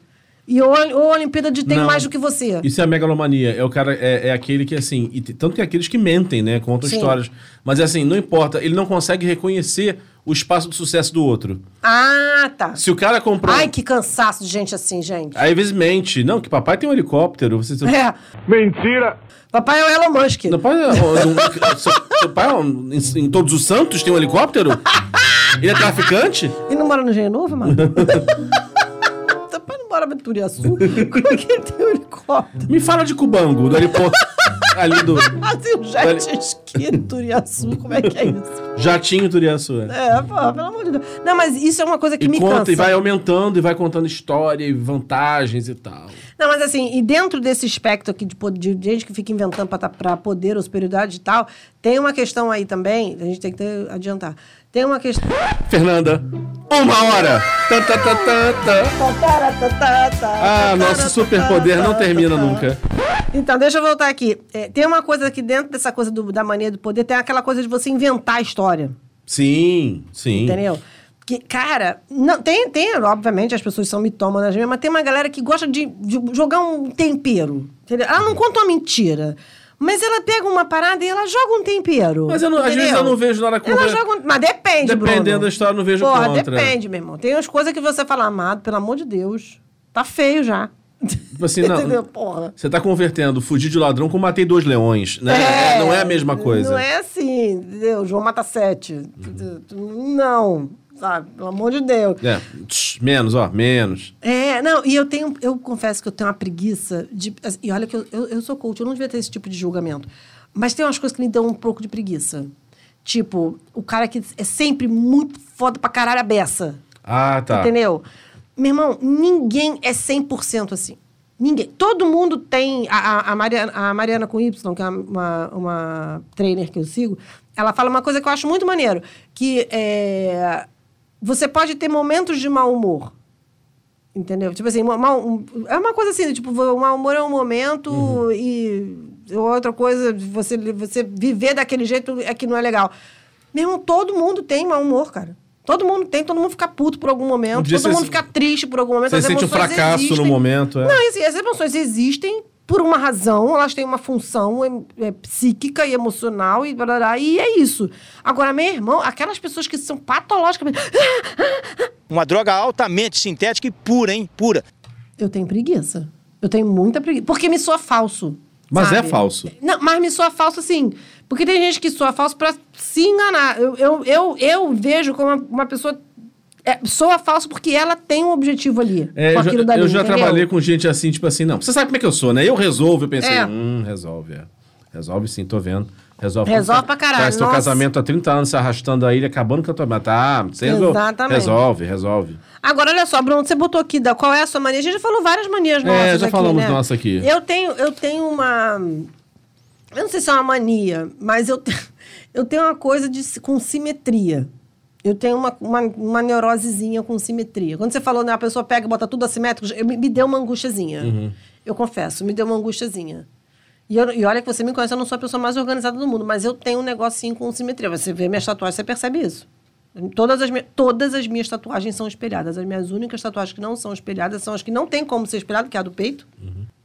E ou, ou a Olimpíada de tem Não. mais do que você. Isso é a megalomania. É o cara, é, é aquele que, assim, e tanto que é aqueles que mentem, né? Contam Sim. histórias. Mas assim, não importa, ele não consegue reconhecer o espaço de sucesso do outro. Ah, tá. Se o cara comprou. Ai, que cansaço de gente assim, gente. Aí às vezes mente. Não, que papai tem um helicóptero. Você, É. Mentira! Papai é o Elon Musk. Não pode. ó, não- seu, seu pai, ó, em, em Todos os Santos, tem um helicóptero? Ele é traficante? Ele não mora no Engenho Novo, mano? Seu pai não mora em Turiaçu? Como é que ele tem um helicóptero? Me fala de Cubango, do aeroporto ali do Assim, um jet ski em Turiaçu, como é que é isso? Jatinho Turiaçu. É. É, pô, pelo amor de Deus. Não, mas isso é uma coisa que E me conta cansa. e vai aumentando e vai contando história e vantagens e tal. Não, mas assim, e dentro desse espectro aqui de, de gente que fica inventando pra, tá- poder ou superioridade e tal, tem uma questão aí também, a gente tem que ter- adiantar. Tem uma questão. Fernanda, uma hora! Tá, tá, tá, tá, tá. Ah, nosso superpoder não termina nunca. Então, deixa eu voltar aqui. É, tem uma coisa aqui dentro dessa coisa do- da mania do poder, tem aquela coisa de você inventar a história. Sim, sim. Entendeu? Que, cara, não, tem, tem, obviamente, as pessoas são mitômanas mesmo, mas tem uma galera que gosta de, de jogar um tempero. Entendeu? Ela não conta uma mentira. Mas ela pega uma parada e ela joga um tempero. Mas eu não- às vezes eu não vejo nada Ela contra. joga um, Mas depende, Dependendo Bruno. da história, eu não vejo Porra, contra. depende, meu irmão. Tem umas coisas que você fala, amado, pelo amor de Deus. Tá feio já. Tipo assim, não. Entendeu? Porra. Você tá convertendo fugir de ladrão com matei dois leões, né? É, não é a mesma coisa. Não é assim, entendeu? João mata sete. Não, sabe? Pelo amor de Deus. É, menos, ó, menos. É, não, e eu tenho, eu confesso que eu tenho uma preguiça de. E olha que eu, eu, eu sou coach, eu não devia ter esse tipo de julgamento. Mas tem umas coisas que me dão um pouco de preguiça. Tipo, o cara que é sempre muito foda pra caralho a beça. Ah, tá. Entendeu? Meu irmão, ninguém é 100% assim. Ninguém. Todo mundo tem. A, a, a Mariana, a Mariana com Y, que é uma, uma trainer que eu sigo, ela fala uma coisa que eu acho muito maneiro: que é, você pode ter momentos de mau humor. Entendeu? Tipo assim, uma- um- é uma coisa assim, tipo, o mau humor é um momento e outra coisa, você, você viver daquele jeito é que não é legal. Meu irmão, todo mundo tem mau humor, cara. Todo mundo tem, todo mundo fica puto por algum Um momento, dia todo mundo se- fica triste por algum momento. Você sente um emoções fracasso no existem. momento, é. Não, assim, as emoções existem por uma razão, elas têm uma função é, é, psíquica e emocional e blá, blá, blá, e é isso. Agora, meu irmão, aquelas pessoas que são patologicamente. Uma droga altamente sintética e pura, hein? Pura. Eu tenho preguiça. Eu tenho muita preguiça. Porque me soa falso. Mas sabe? é falso. Não, mas me soa falso assim. Porque tem gente que soa falso pra se enganar. Eu, eu, eu, eu vejo como uma, uma pessoa. É, soa falso porque ela tem um objetivo ali. É, com eu já, dali, eu já entendeu? trabalhei com gente assim, tipo assim, não. Você sabe como é que eu sou, né? Eu resolvo, eu pensei, É. hum, resolve, é. Resolve sim, tô vendo. Resolve. Resolve pra caralho, Faz teu casamento há 30 anos se arrastando aí, acabando com a tua. Mas tá, você resolve. Exatamente. Resolve, resolve. Agora, olha só, Bruno, você botou aqui da, qual é a sua mania. A gente já falou várias manias nossas É, já aqui, falamos né? nossa aqui. Eu tenho, eu tenho uma... Eu não sei se é uma mania, mas eu, eu tenho uma coisa de, com simetria. Eu tenho uma, uma, uma neurosezinha com simetria. Quando você falou, né, a pessoa pega e bota tudo assimétrico, eu- me, me deu uma angustiazinha. Uhum. Eu confesso, me deu uma angustiazinha. E, eu- e olha que você me conhece, eu não sou a pessoa mais organizada do mundo, mas eu tenho um negocinho com simetria. Você vê minhas tatuagens, você percebe isso. Todas as, todas as minhas tatuagens são espelhadas. As minhas únicas tatuagens que não são espelhadas são as que não tem como ser espelhada, que é a do peito.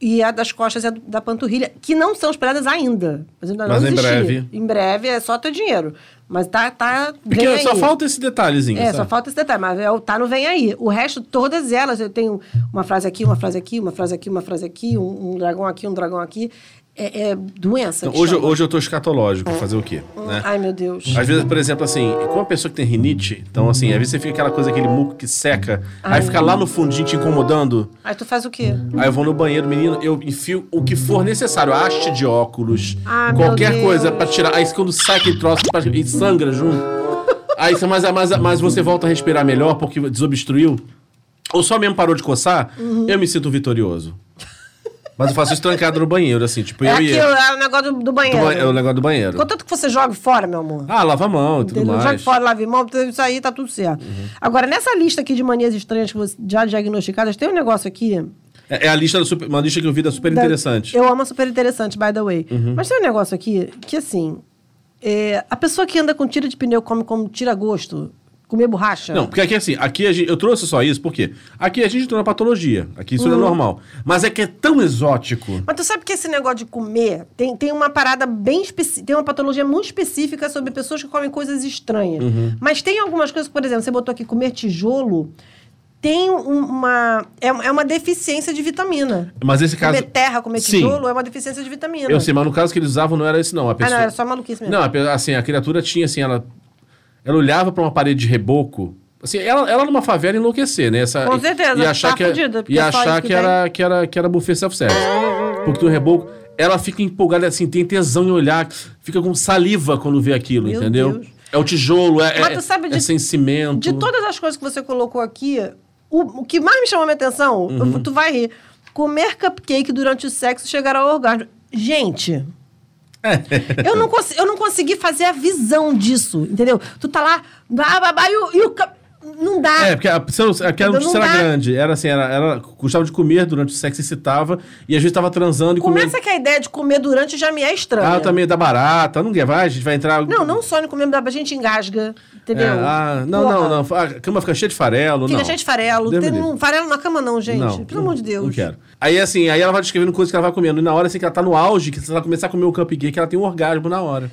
E a das costas é a do- da panturrilha, que não são espelhadas ainda. Mas ainda Mas em breve. Em breve é só ter dinheiro. Mas tá. tá Porque vem só aí. falta esse detalhezinho. É, sabe? só falta esse detalhe, mas é o tá no vem aí. O resto, todas elas, eu tenho uma frase aqui, uma frase aqui, uma frase aqui, uma frase aqui, um, um dragão aqui, um dragão aqui. É, é doença. Então, hoje, chama. hoje eu tô escatológico, fazer o quê? Né? Ai, meu Deus. Às vezes, por exemplo, assim, com uma pessoa que tem rinite, então assim, às vezes você fica aquela coisa, aquele muco que seca, aí fica lá no fundinho te incomodando. Aí tu faz o quê? Aí eu vou no banheiro, menino, eu enfio o que for necessário, haste de óculos, Ah, meu qualquer coisa pra tirar. Aí quando sai aquele troço e sangra junto. Aí você- mas, mas, mas você volta a respirar melhor porque desobstruiu. Ou só mesmo parou de coçar, Uhum. eu me sinto vitorioso. Mas eu faço isso trancado no banheiro, assim, tipo, É eu aquilo, e é o negócio do, do do banheiro. ba- É o negócio do banheiro. Contanto que você jogue fora, meu amor. Ah, lava a mão e tudo Entendeu? mais. Uhum. Jogue fora, lave mão, isso aí tá tudo certo. Agora, nessa lista aqui de manias estranhas que você já diagnosticadas, tem um negócio aqui. É, é a lista, super- uma lista que eu vi da super interessante. Eu amo super interessante, by the way. Uhum. Mas tem um negócio aqui que, assim. é, a pessoa que anda com tira de pneu come como tira gosto, comer borracha. Não, porque aqui assim, aqui a gente, eu trouxe só isso, porque aqui a gente entrou na patologia, aqui isso Uhum. é normal. Mas é que é tão exótico. Mas tu sabe que esse negócio de comer tem, tem uma parada bem específica, tem uma patologia muito específica sobre pessoas que comem coisas estranhas. Uhum. Mas tem algumas coisas, por exemplo, você botou aqui comer tijolo, tem um- uma. É, é uma deficiência de vitamina. Mas esse caso. Comer terra, comer Sim. tijolo é uma deficiência de vitamina. Eu sei, mas no caso que eles usavam não era esse não. A Ah, pessoa... não, era só maluquice mesmo. Não, a assim, a criatura tinha assim, ela ela olhava pra uma parede de reboco, assim, ela, ela numa favela enlouquecer, né? Essa, Com certeza, E achar tá que, fudida, e é achar que, que era que era que era buffet self-service. Porque no reboco ela fica empolgada assim, tem tesão em olhar, fica com saliva quando vê aquilo, Meu entendeu? Deus. É o tijolo, é, Mas é, sabe é de- sem cimento. De todas as coisas que você colocou aqui, o, o que mais me chamou a minha atenção, Uhum. tu vai rir, comer cupcake durante o sexo chegar ao orgasmo. Gente, eu, não eu não consegui fazer a visão disso, entendeu? Tu tá lá, blá, blá, blá, e o, e o Não dá. É, porque a, eu- aquela Não notícia era dá. grande. Era assim, era, era, gostava de comer durante o sexo, excitava, e às vezes tava transando e Começa comendo. que a ideia de comer durante já me é estranha. Ah, também da barata, não vai, a gente vai entrar. Não, não só no comer, a gente engasga, entendeu? É, ah, não, Porra, não, não. A cama fica cheia de farelo. Fica não. cheio de farelo. Deus Tem um farelo na cama não, gente. Não, Pelo amor de Deus. Não quero. Aí assim, aí ela vai descrevendo coisas que ela vai comendo. E na hora assim que ela tá no auge, que se ela começar a comer o cupcake, ela tem um orgasmo na hora.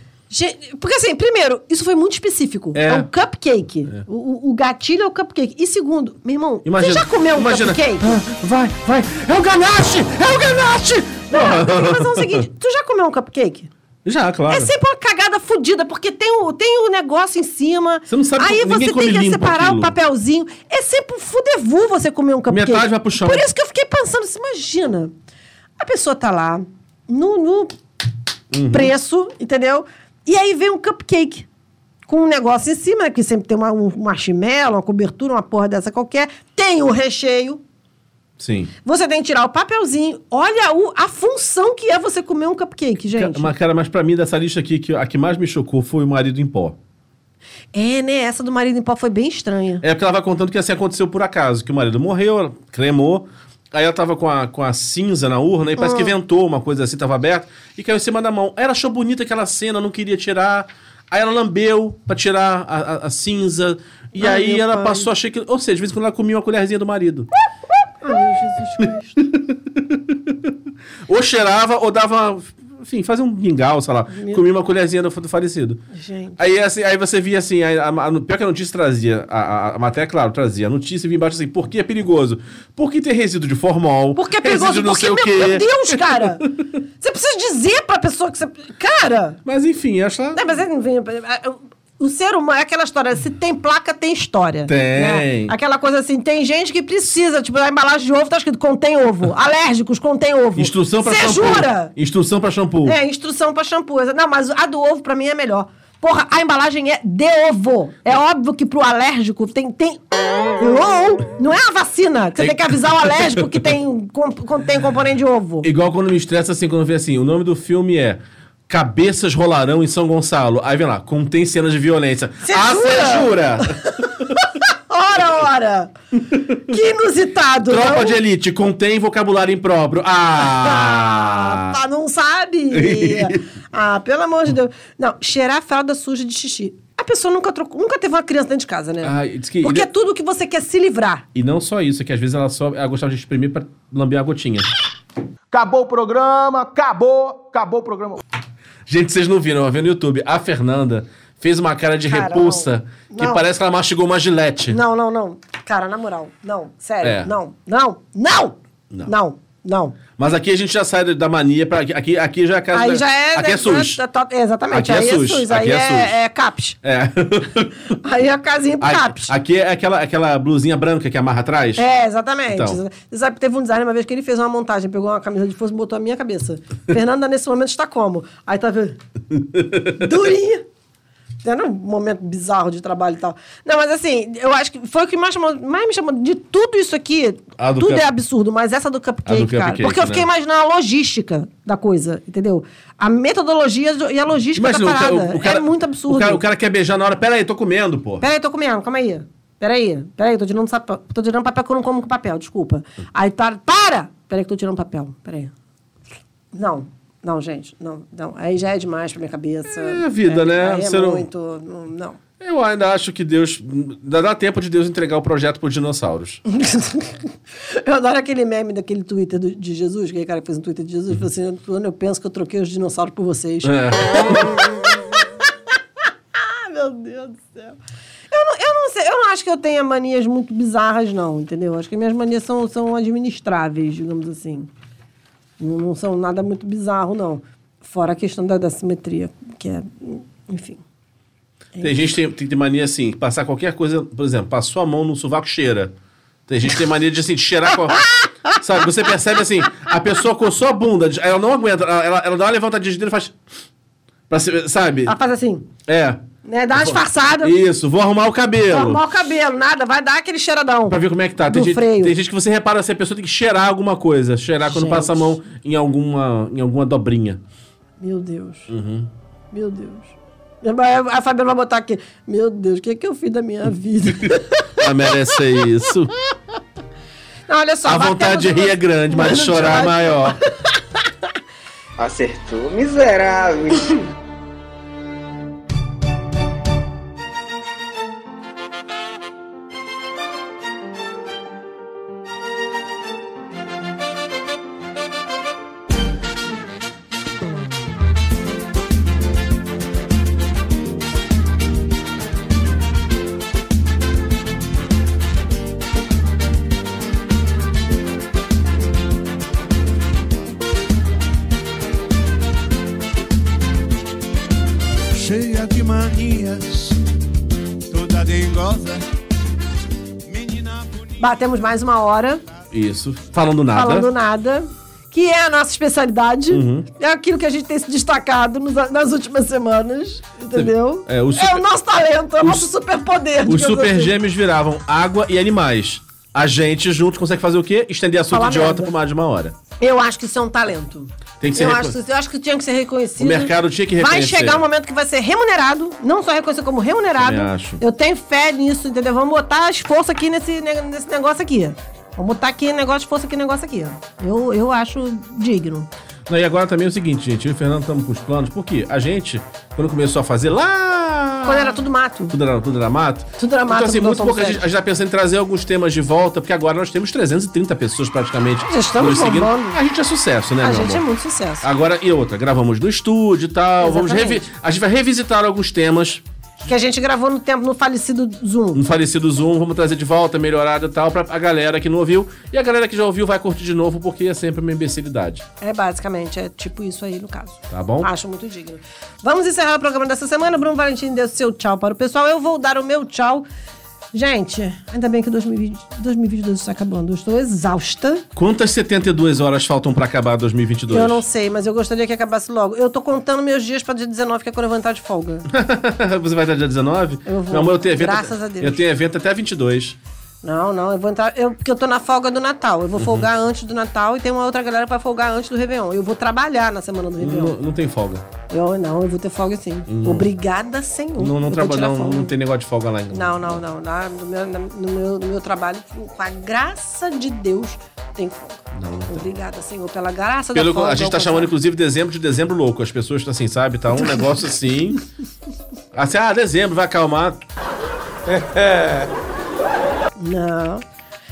Porque assim, primeiro, isso foi muito específico. É, É. um cupcake. O, o- o gatilho é o cupcake. E segundo, meu irmão, Imagina. você já comeu um imagina. cupcake? Ah, vai, vai. É o ganache! É o ganache! Não, que fazer o seguinte: tu já comeu um cupcake? Já, claro. É sempre uma cagada fodida, porque tem o, tem o negócio em cima. Você não sabe Aí você tem que separar aquilo. o papelzinho. É sempre um fudevu você comer um cupcake. Metade vai pro chão. Por isso que eu fiquei pensando assim, imagina. A pessoa tá lá, no, no Uhum. preço, entendeu? E aí vem um cupcake. Com um negócio em cima, né? Que sempre tem uma, um marshmallow, uma cobertura, uma porra dessa qualquer. Tem o recheio. Sim. Você tem que tirar o papelzinho. Olha o- a função que é você comer um cupcake, gente. Mas, cara, mas pra mim, dessa lista aqui, que a que mais me chocou foi o marido em pó. É, né? Essa do marido em pó foi bem estranha. É porque ela vai contando que assim aconteceu por acaso, que o marido morreu, cremou, aí ela tava com a, com a cinza na urna e parece Ah. que ventou uma coisa assim, tava aberta, e caiu em cima da mão. Aí ela achou bonita aquela cena, não queria tirar. Aí ela lambeu pra tirar a, a- a cinza. E Ai, aí meu ela pai. passou, achei que. Ou seja, de vez em quando ela comia uma colherzinha do marido. Ai, meu Jesus Cristo. Ou cheirava, ou dava. Enfim, fazia um mingau, sei lá. Comia uma colherzinha do, do falecido. Gente. Aí, assim, aí você via assim, a, a, a- pior que a notícia trazia, a, a, matéria, claro, trazia a notícia e vinha embaixo assim, por que é perigoso? Porque tem resíduo de formol, Porque é perigoso, não porque, sei o meu, quê. meu Deus, cara! Você precisa dizer pra pessoa que você... Cara! Mas enfim, acho Não, mas é- enfim, o ser humano é aquela história, se tem placa, tem história. Tem. né? Aquela coisa assim, tem gente que precisa, tipo, na embalagem de ovo tá escrito contém ovo. Alérgicos, contém ovo. Instrução pra Você shampoo. jura? Instrução pra shampoo. É, instrução pra shampoo. Não, mas a do ovo pra mim é melhor. Porra, a embalagem é de ovo. É óbvio que pro alérgico tem. tem... Hello? Não é a vacina que você É- tem que avisar o alérgico que tem, com, contém componente de ovo. Igual quando me estressa assim, quando vê assim, o nome do filme é Cabeças Rolarão em São Gonçalo. Aí vem lá, contém cenas de violência. Cê ah, jura? você jura? Ora, ora! Que inusitado, Tropa não? de elite, contém vocabulário impróprio. Ah, Ah! não sabe? ah, pelo amor de Deus. Não, cheirar a fralda suja de xixi. A pessoa nunca trocou, nunca teve uma criança dentro de casa, né? Ah, diz que- Porque é tudo que você quer se livrar. E não só isso, é que às vezes ela só ela gostava de espremer pra lamber a gotinha. Acabou o programa, acabou, acabou o programa. Gente, vocês não viram, eu vi no YouTube. A Fernanda fez uma cara de Cara, repulsa não. que Não. parece que ela mastigou uma gilete. Não, não, não. Cara, na moral. Não, sério. É. Não, não, não! Não. Não, não. Mas aqui a gente já sai da mania pra. Aqui, aqui já é a casa. Aí da- já é... Aqui é SUS. é- é- exatamente, Aqui é aí é SUS, SUS. aqui Aí é é, SUS. é CAPS. É. Aí é a casinha pro Aqui, CAPS. aqui é aquela, aquela blusinha branca que amarra atrás. É, exatamente. Então. Você sabe que teve um designer uma vez que ele fez uma montagem, pegou uma camisa de força e botou a minha cabeça. Fernanda, nesse momento, está como? Aí tá vendo? Durinha. Era um momento bizarro de trabalho e tal. Não, mas assim, eu acho que foi o que mais, chamou, mais me chamou. De tudo isso aqui, tudo cup- é absurdo, mas essa do cupcake, do cara. cupcake, Porque eu fiquei né? imaginando a logística da coisa, entendeu? A metodologia e a logística Imagina, da parada. o, o cara, é muito absurdo. O cara, o cara quer beijar na hora. Pera aí, tô comendo, pô. Peraí, tô comendo, calma aí. Peraí, peraí, tô tirando, tô tirando papel que eu não como com papel, desculpa. Aí tá. Para! Peraí, que tô tirando papel, peraí. Não, não, gente, não, não. Aí já é demais pra minha cabeça. É a vida, né? Aí é Você muito. Não. não. Eu ainda acho que Deus. Ainda dá tempo de Deus entregar o projeto pros dinossauros. eu adoro aquele meme daquele Twitter do- de Jesus, aquele cara que fez um Twitter de Jesus, falou assim: eu penso que eu troquei os dinossauros por vocês. É. Ah, meu Deus do céu. Eu não, eu não sei, eu não acho que eu tenha manias muito bizarras, não, entendeu? Acho que minhas manias são, são administráveis, digamos assim. Não, são nada muito bizarro, não. Fora a questão da, da simetria, que é. Enfim. Tem gente que tem, tem, mania assim, passar qualquer coisa, por exemplo, passou a mão no sovaco, cheira. Tem gente que tem mania de assim, de cheirar com Sabe, você percebe assim, a pessoa coçou a bunda, ela não aguenta, ela, ela, dá uma levantadinha de dedo e faz. Pra sabe? Ela faz assim, É. né? Dá uma disfarçada. Isso, vou arrumar o cabelo. Arrumar o cabelo, nada, vai dar aquele cheiradão. Pra ver como é que tá. Tem Do gente, freio. tem gente que você repara se a pessoa tem que cheirar alguma coisa. Cheirar quando Gente. passa a mão em alguma, em alguma dobrinha. Meu Deus. Uhum. Meu Deus. A Fabiana vai botar aqui. Meu Deus, o que, é que eu fiz da minha vida? Ela merece isso. Não, olha só. a vontade de rir é grande, mas chorar é maior. Acertou, miserável. Batemos mais uma hora Isso. Falando nada. falando nada. Que é a nossa especialidade. Uhum. É aquilo que a gente tem se destacado nos- nas últimas semanas. Entendeu? É, o É super- o nosso talento, é o os- nosso superpoder. Os super assim. gêmeos viravam água e animais. A gente juntos consegue fazer o quê? Estender assunto Falar idiota merda. por mais de uma hora. Eu acho que isso é um talento. Tem que ser eu, acho, eu acho que tinha que ser reconhecido. O mercado tinha que Vai reconhecer. chegar um momento que vai ser remunerado, não só reconhecido como remunerado. Também acho. Eu tenho fé nisso, entendeu? Vamos botar esforço aqui nesse, ne- nesse negócio aqui. Vamos botar aqui negócio, esforço aqui, negócio aqui. Eu, eu acho digno. Não, e agora também é o seguinte, gente. Eu e o Fernando estamos com os planos. Porque a gente, quando começou a fazer lá... Quando era tudo mato. Tudo era, tudo era mato. Tudo era mato, Então, assim, muito pouco. A gente, a gente tá pensando em trazer alguns temas de volta, porque agora nós temos 330 pessoas praticamente. Já estamos seguindo. A gente é sucesso, né, a meu gente é amor? muito sucesso. Agora, e outra, gravamos no estúdio e tal. Vamos revi- A gente vai revisitar alguns temas Que a gente gravou no tempo, no falecido Zoom. no falecido Zoom. Vamos trazer de volta, melhorado e tal, pra a galera que não ouviu. E a galera que já ouviu vai curtir de novo, porque é sempre uma imbecilidade. É basicamente, é tipo isso aí no caso. Tá bom? Acho muito digno. Vamos encerrar o programa dessa semana. Bruno Valentim deu seu tchau para o pessoal. Eu vou dar o meu tchau. Gente, ainda bem que 2020, 2022 está acabando. Eu estou exausta. Quantas 72 horas faltam pra acabar 2022? Eu não sei, mas eu gostaria que acabasse logo. Eu tô contando meus dias para dia 19, que é quando eu vou entrar de folga. Você vai estar dia 19? Eu vou. Eu tenho evento. Graças a Deus. Eu tenho evento até 22. Não, não, eu vou entrar. Eu, porque eu tô na folga do Natal. Eu vou Uhum. folgar antes do Natal e tem uma outra galera que vai folgar antes do Réveillon. Eu vou trabalhar na semana do Réveillon. Não, não tem folga. Eu não, eu vou ter folga sim. Hum. Obrigada, senhor. Não, não, traba, não, não tem negócio de folga lá ainda. Não, não, não. Na- no, meu, na- no, meu, no meu trabalho, com a graça de Deus, tem folga. Não, não tem. Obrigada, Senhor, pela graça Pelo, da folga. a gente tá chamando, inclusive, dezembro de dezembro louco. As pessoas estão assim, sabe? Tá um negócio assim. Assim, ah, dezembro, vai acalmar. Não.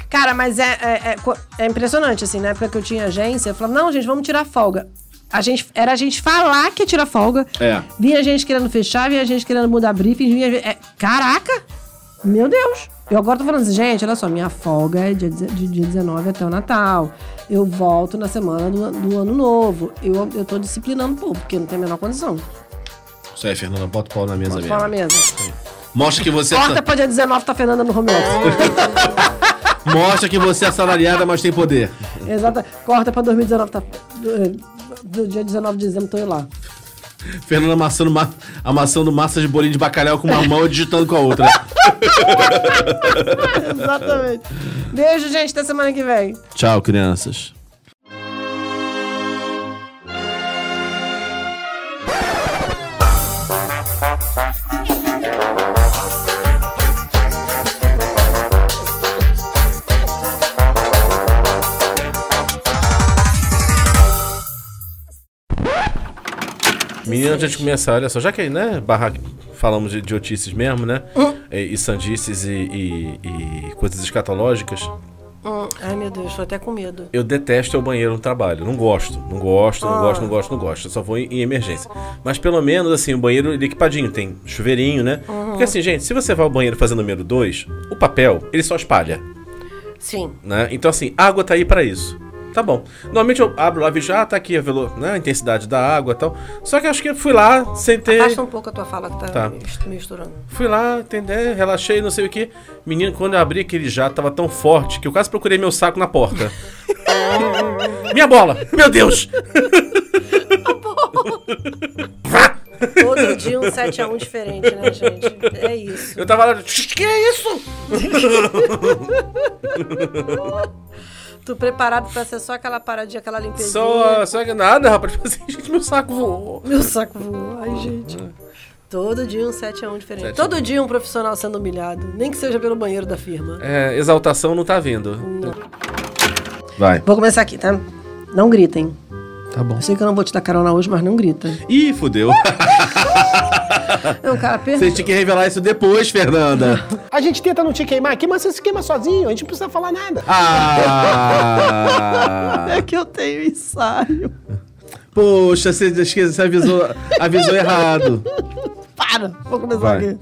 Cara, mas é, é, é, é impressionante, assim, na época que eu tinha agência, eu falava, não, gente, vamos tirar folga. A gente, era a gente falar que ia tirar folga. É. Vinha gente querendo fechar, vinha gente querendo mudar briefing, vinha... é, caraca! Meu Deus! Eu agora tô falando assim, gente, olha só, minha folga é dia, de dia 19 até o Natal. Eu volto na semana do, do ano novo. Eu, eu tô disciplinando o povo, porque não tem a menor condição. Isso aí, Fernanda, bota o pau na mesa Bota mesmo. pau na mesa. Mostra que você é Corta pra dia 19, tá Fernanda no home office. Mostra que você é assalariada, mas tem poder. Exato. Corta pra 2019, tá. Do, do dia 19 de dezembro, tô eu lá. Fernanda amassando, ma amassando massa de bolinho de bacalhau com uma mão e digitando com a outra. Exatamente. Beijo, gente. Até semana que vem. Tchau, crianças. Menina, antes de começar, olha só, já que, né, barra, falamos de idiotices mesmo, né? E, e sandices e, e- e coisas escatológicas, Hum, Ai, meu Deus, tô até com medo. eu detesto ao banheiro no trabalho. Não gosto, não gosto, não Ah. gosto, não gosto, não gosto. Eu só vou em, em emergência. Mas pelo menos, assim, o banheiro ele é equipadinho, tem chuveirinho, né? Uhum. Porque assim, gente, se você vai ao banheiro fazer número 2, o papel, ele só espalha, Sim. né? Então assim, água tá aí pra isso. Tá bom. Normalmente eu abro lá, vejo, ah, tá aqui a, velo, né, a intensidade da água e tal. Só que eu acho que eu fui lá, sentei. Afasta um pouco a tua fala que tá, Tá. misturando. Fui lá, entender, relaxei, não sei o que. Menino, quando eu abri aquele jato, tava tão forte que eu quase procurei meu saco na porta. Minha bola! Meu Deus! Todo dia um 7x1 diferente, né, gente? É isso. Eu tava lá, que é isso? Tu preparado pra ser só aquela paradinha, aquela limpezinha. Só, só que nada, rapaz. Tipo assim, gente, meu saco voou. Meu saco voou. Ai, gente. Todo dia um 7x1 diferente. 7 a 1. Todo dia um profissional sendo humilhado. Nem que seja pelo banheiro da firma. É, exaltação não tá vindo. Não. Vai. Vou começar aqui, tá? Não gritem. Tá bom. Eu sei que eu não vou te dar carona hoje, mas não grita. Ih, fudeu. Não, cara, per... Você tinha que revelar isso depois, Fernanda. A gente tenta não te queimar aqui, mas você se queima sozinho. A gente não precisa falar nada. Ah! É que eu tenho ensaio. Poxa, você, você avisou, avisou errado. Para! Vou começar Vai. aqui.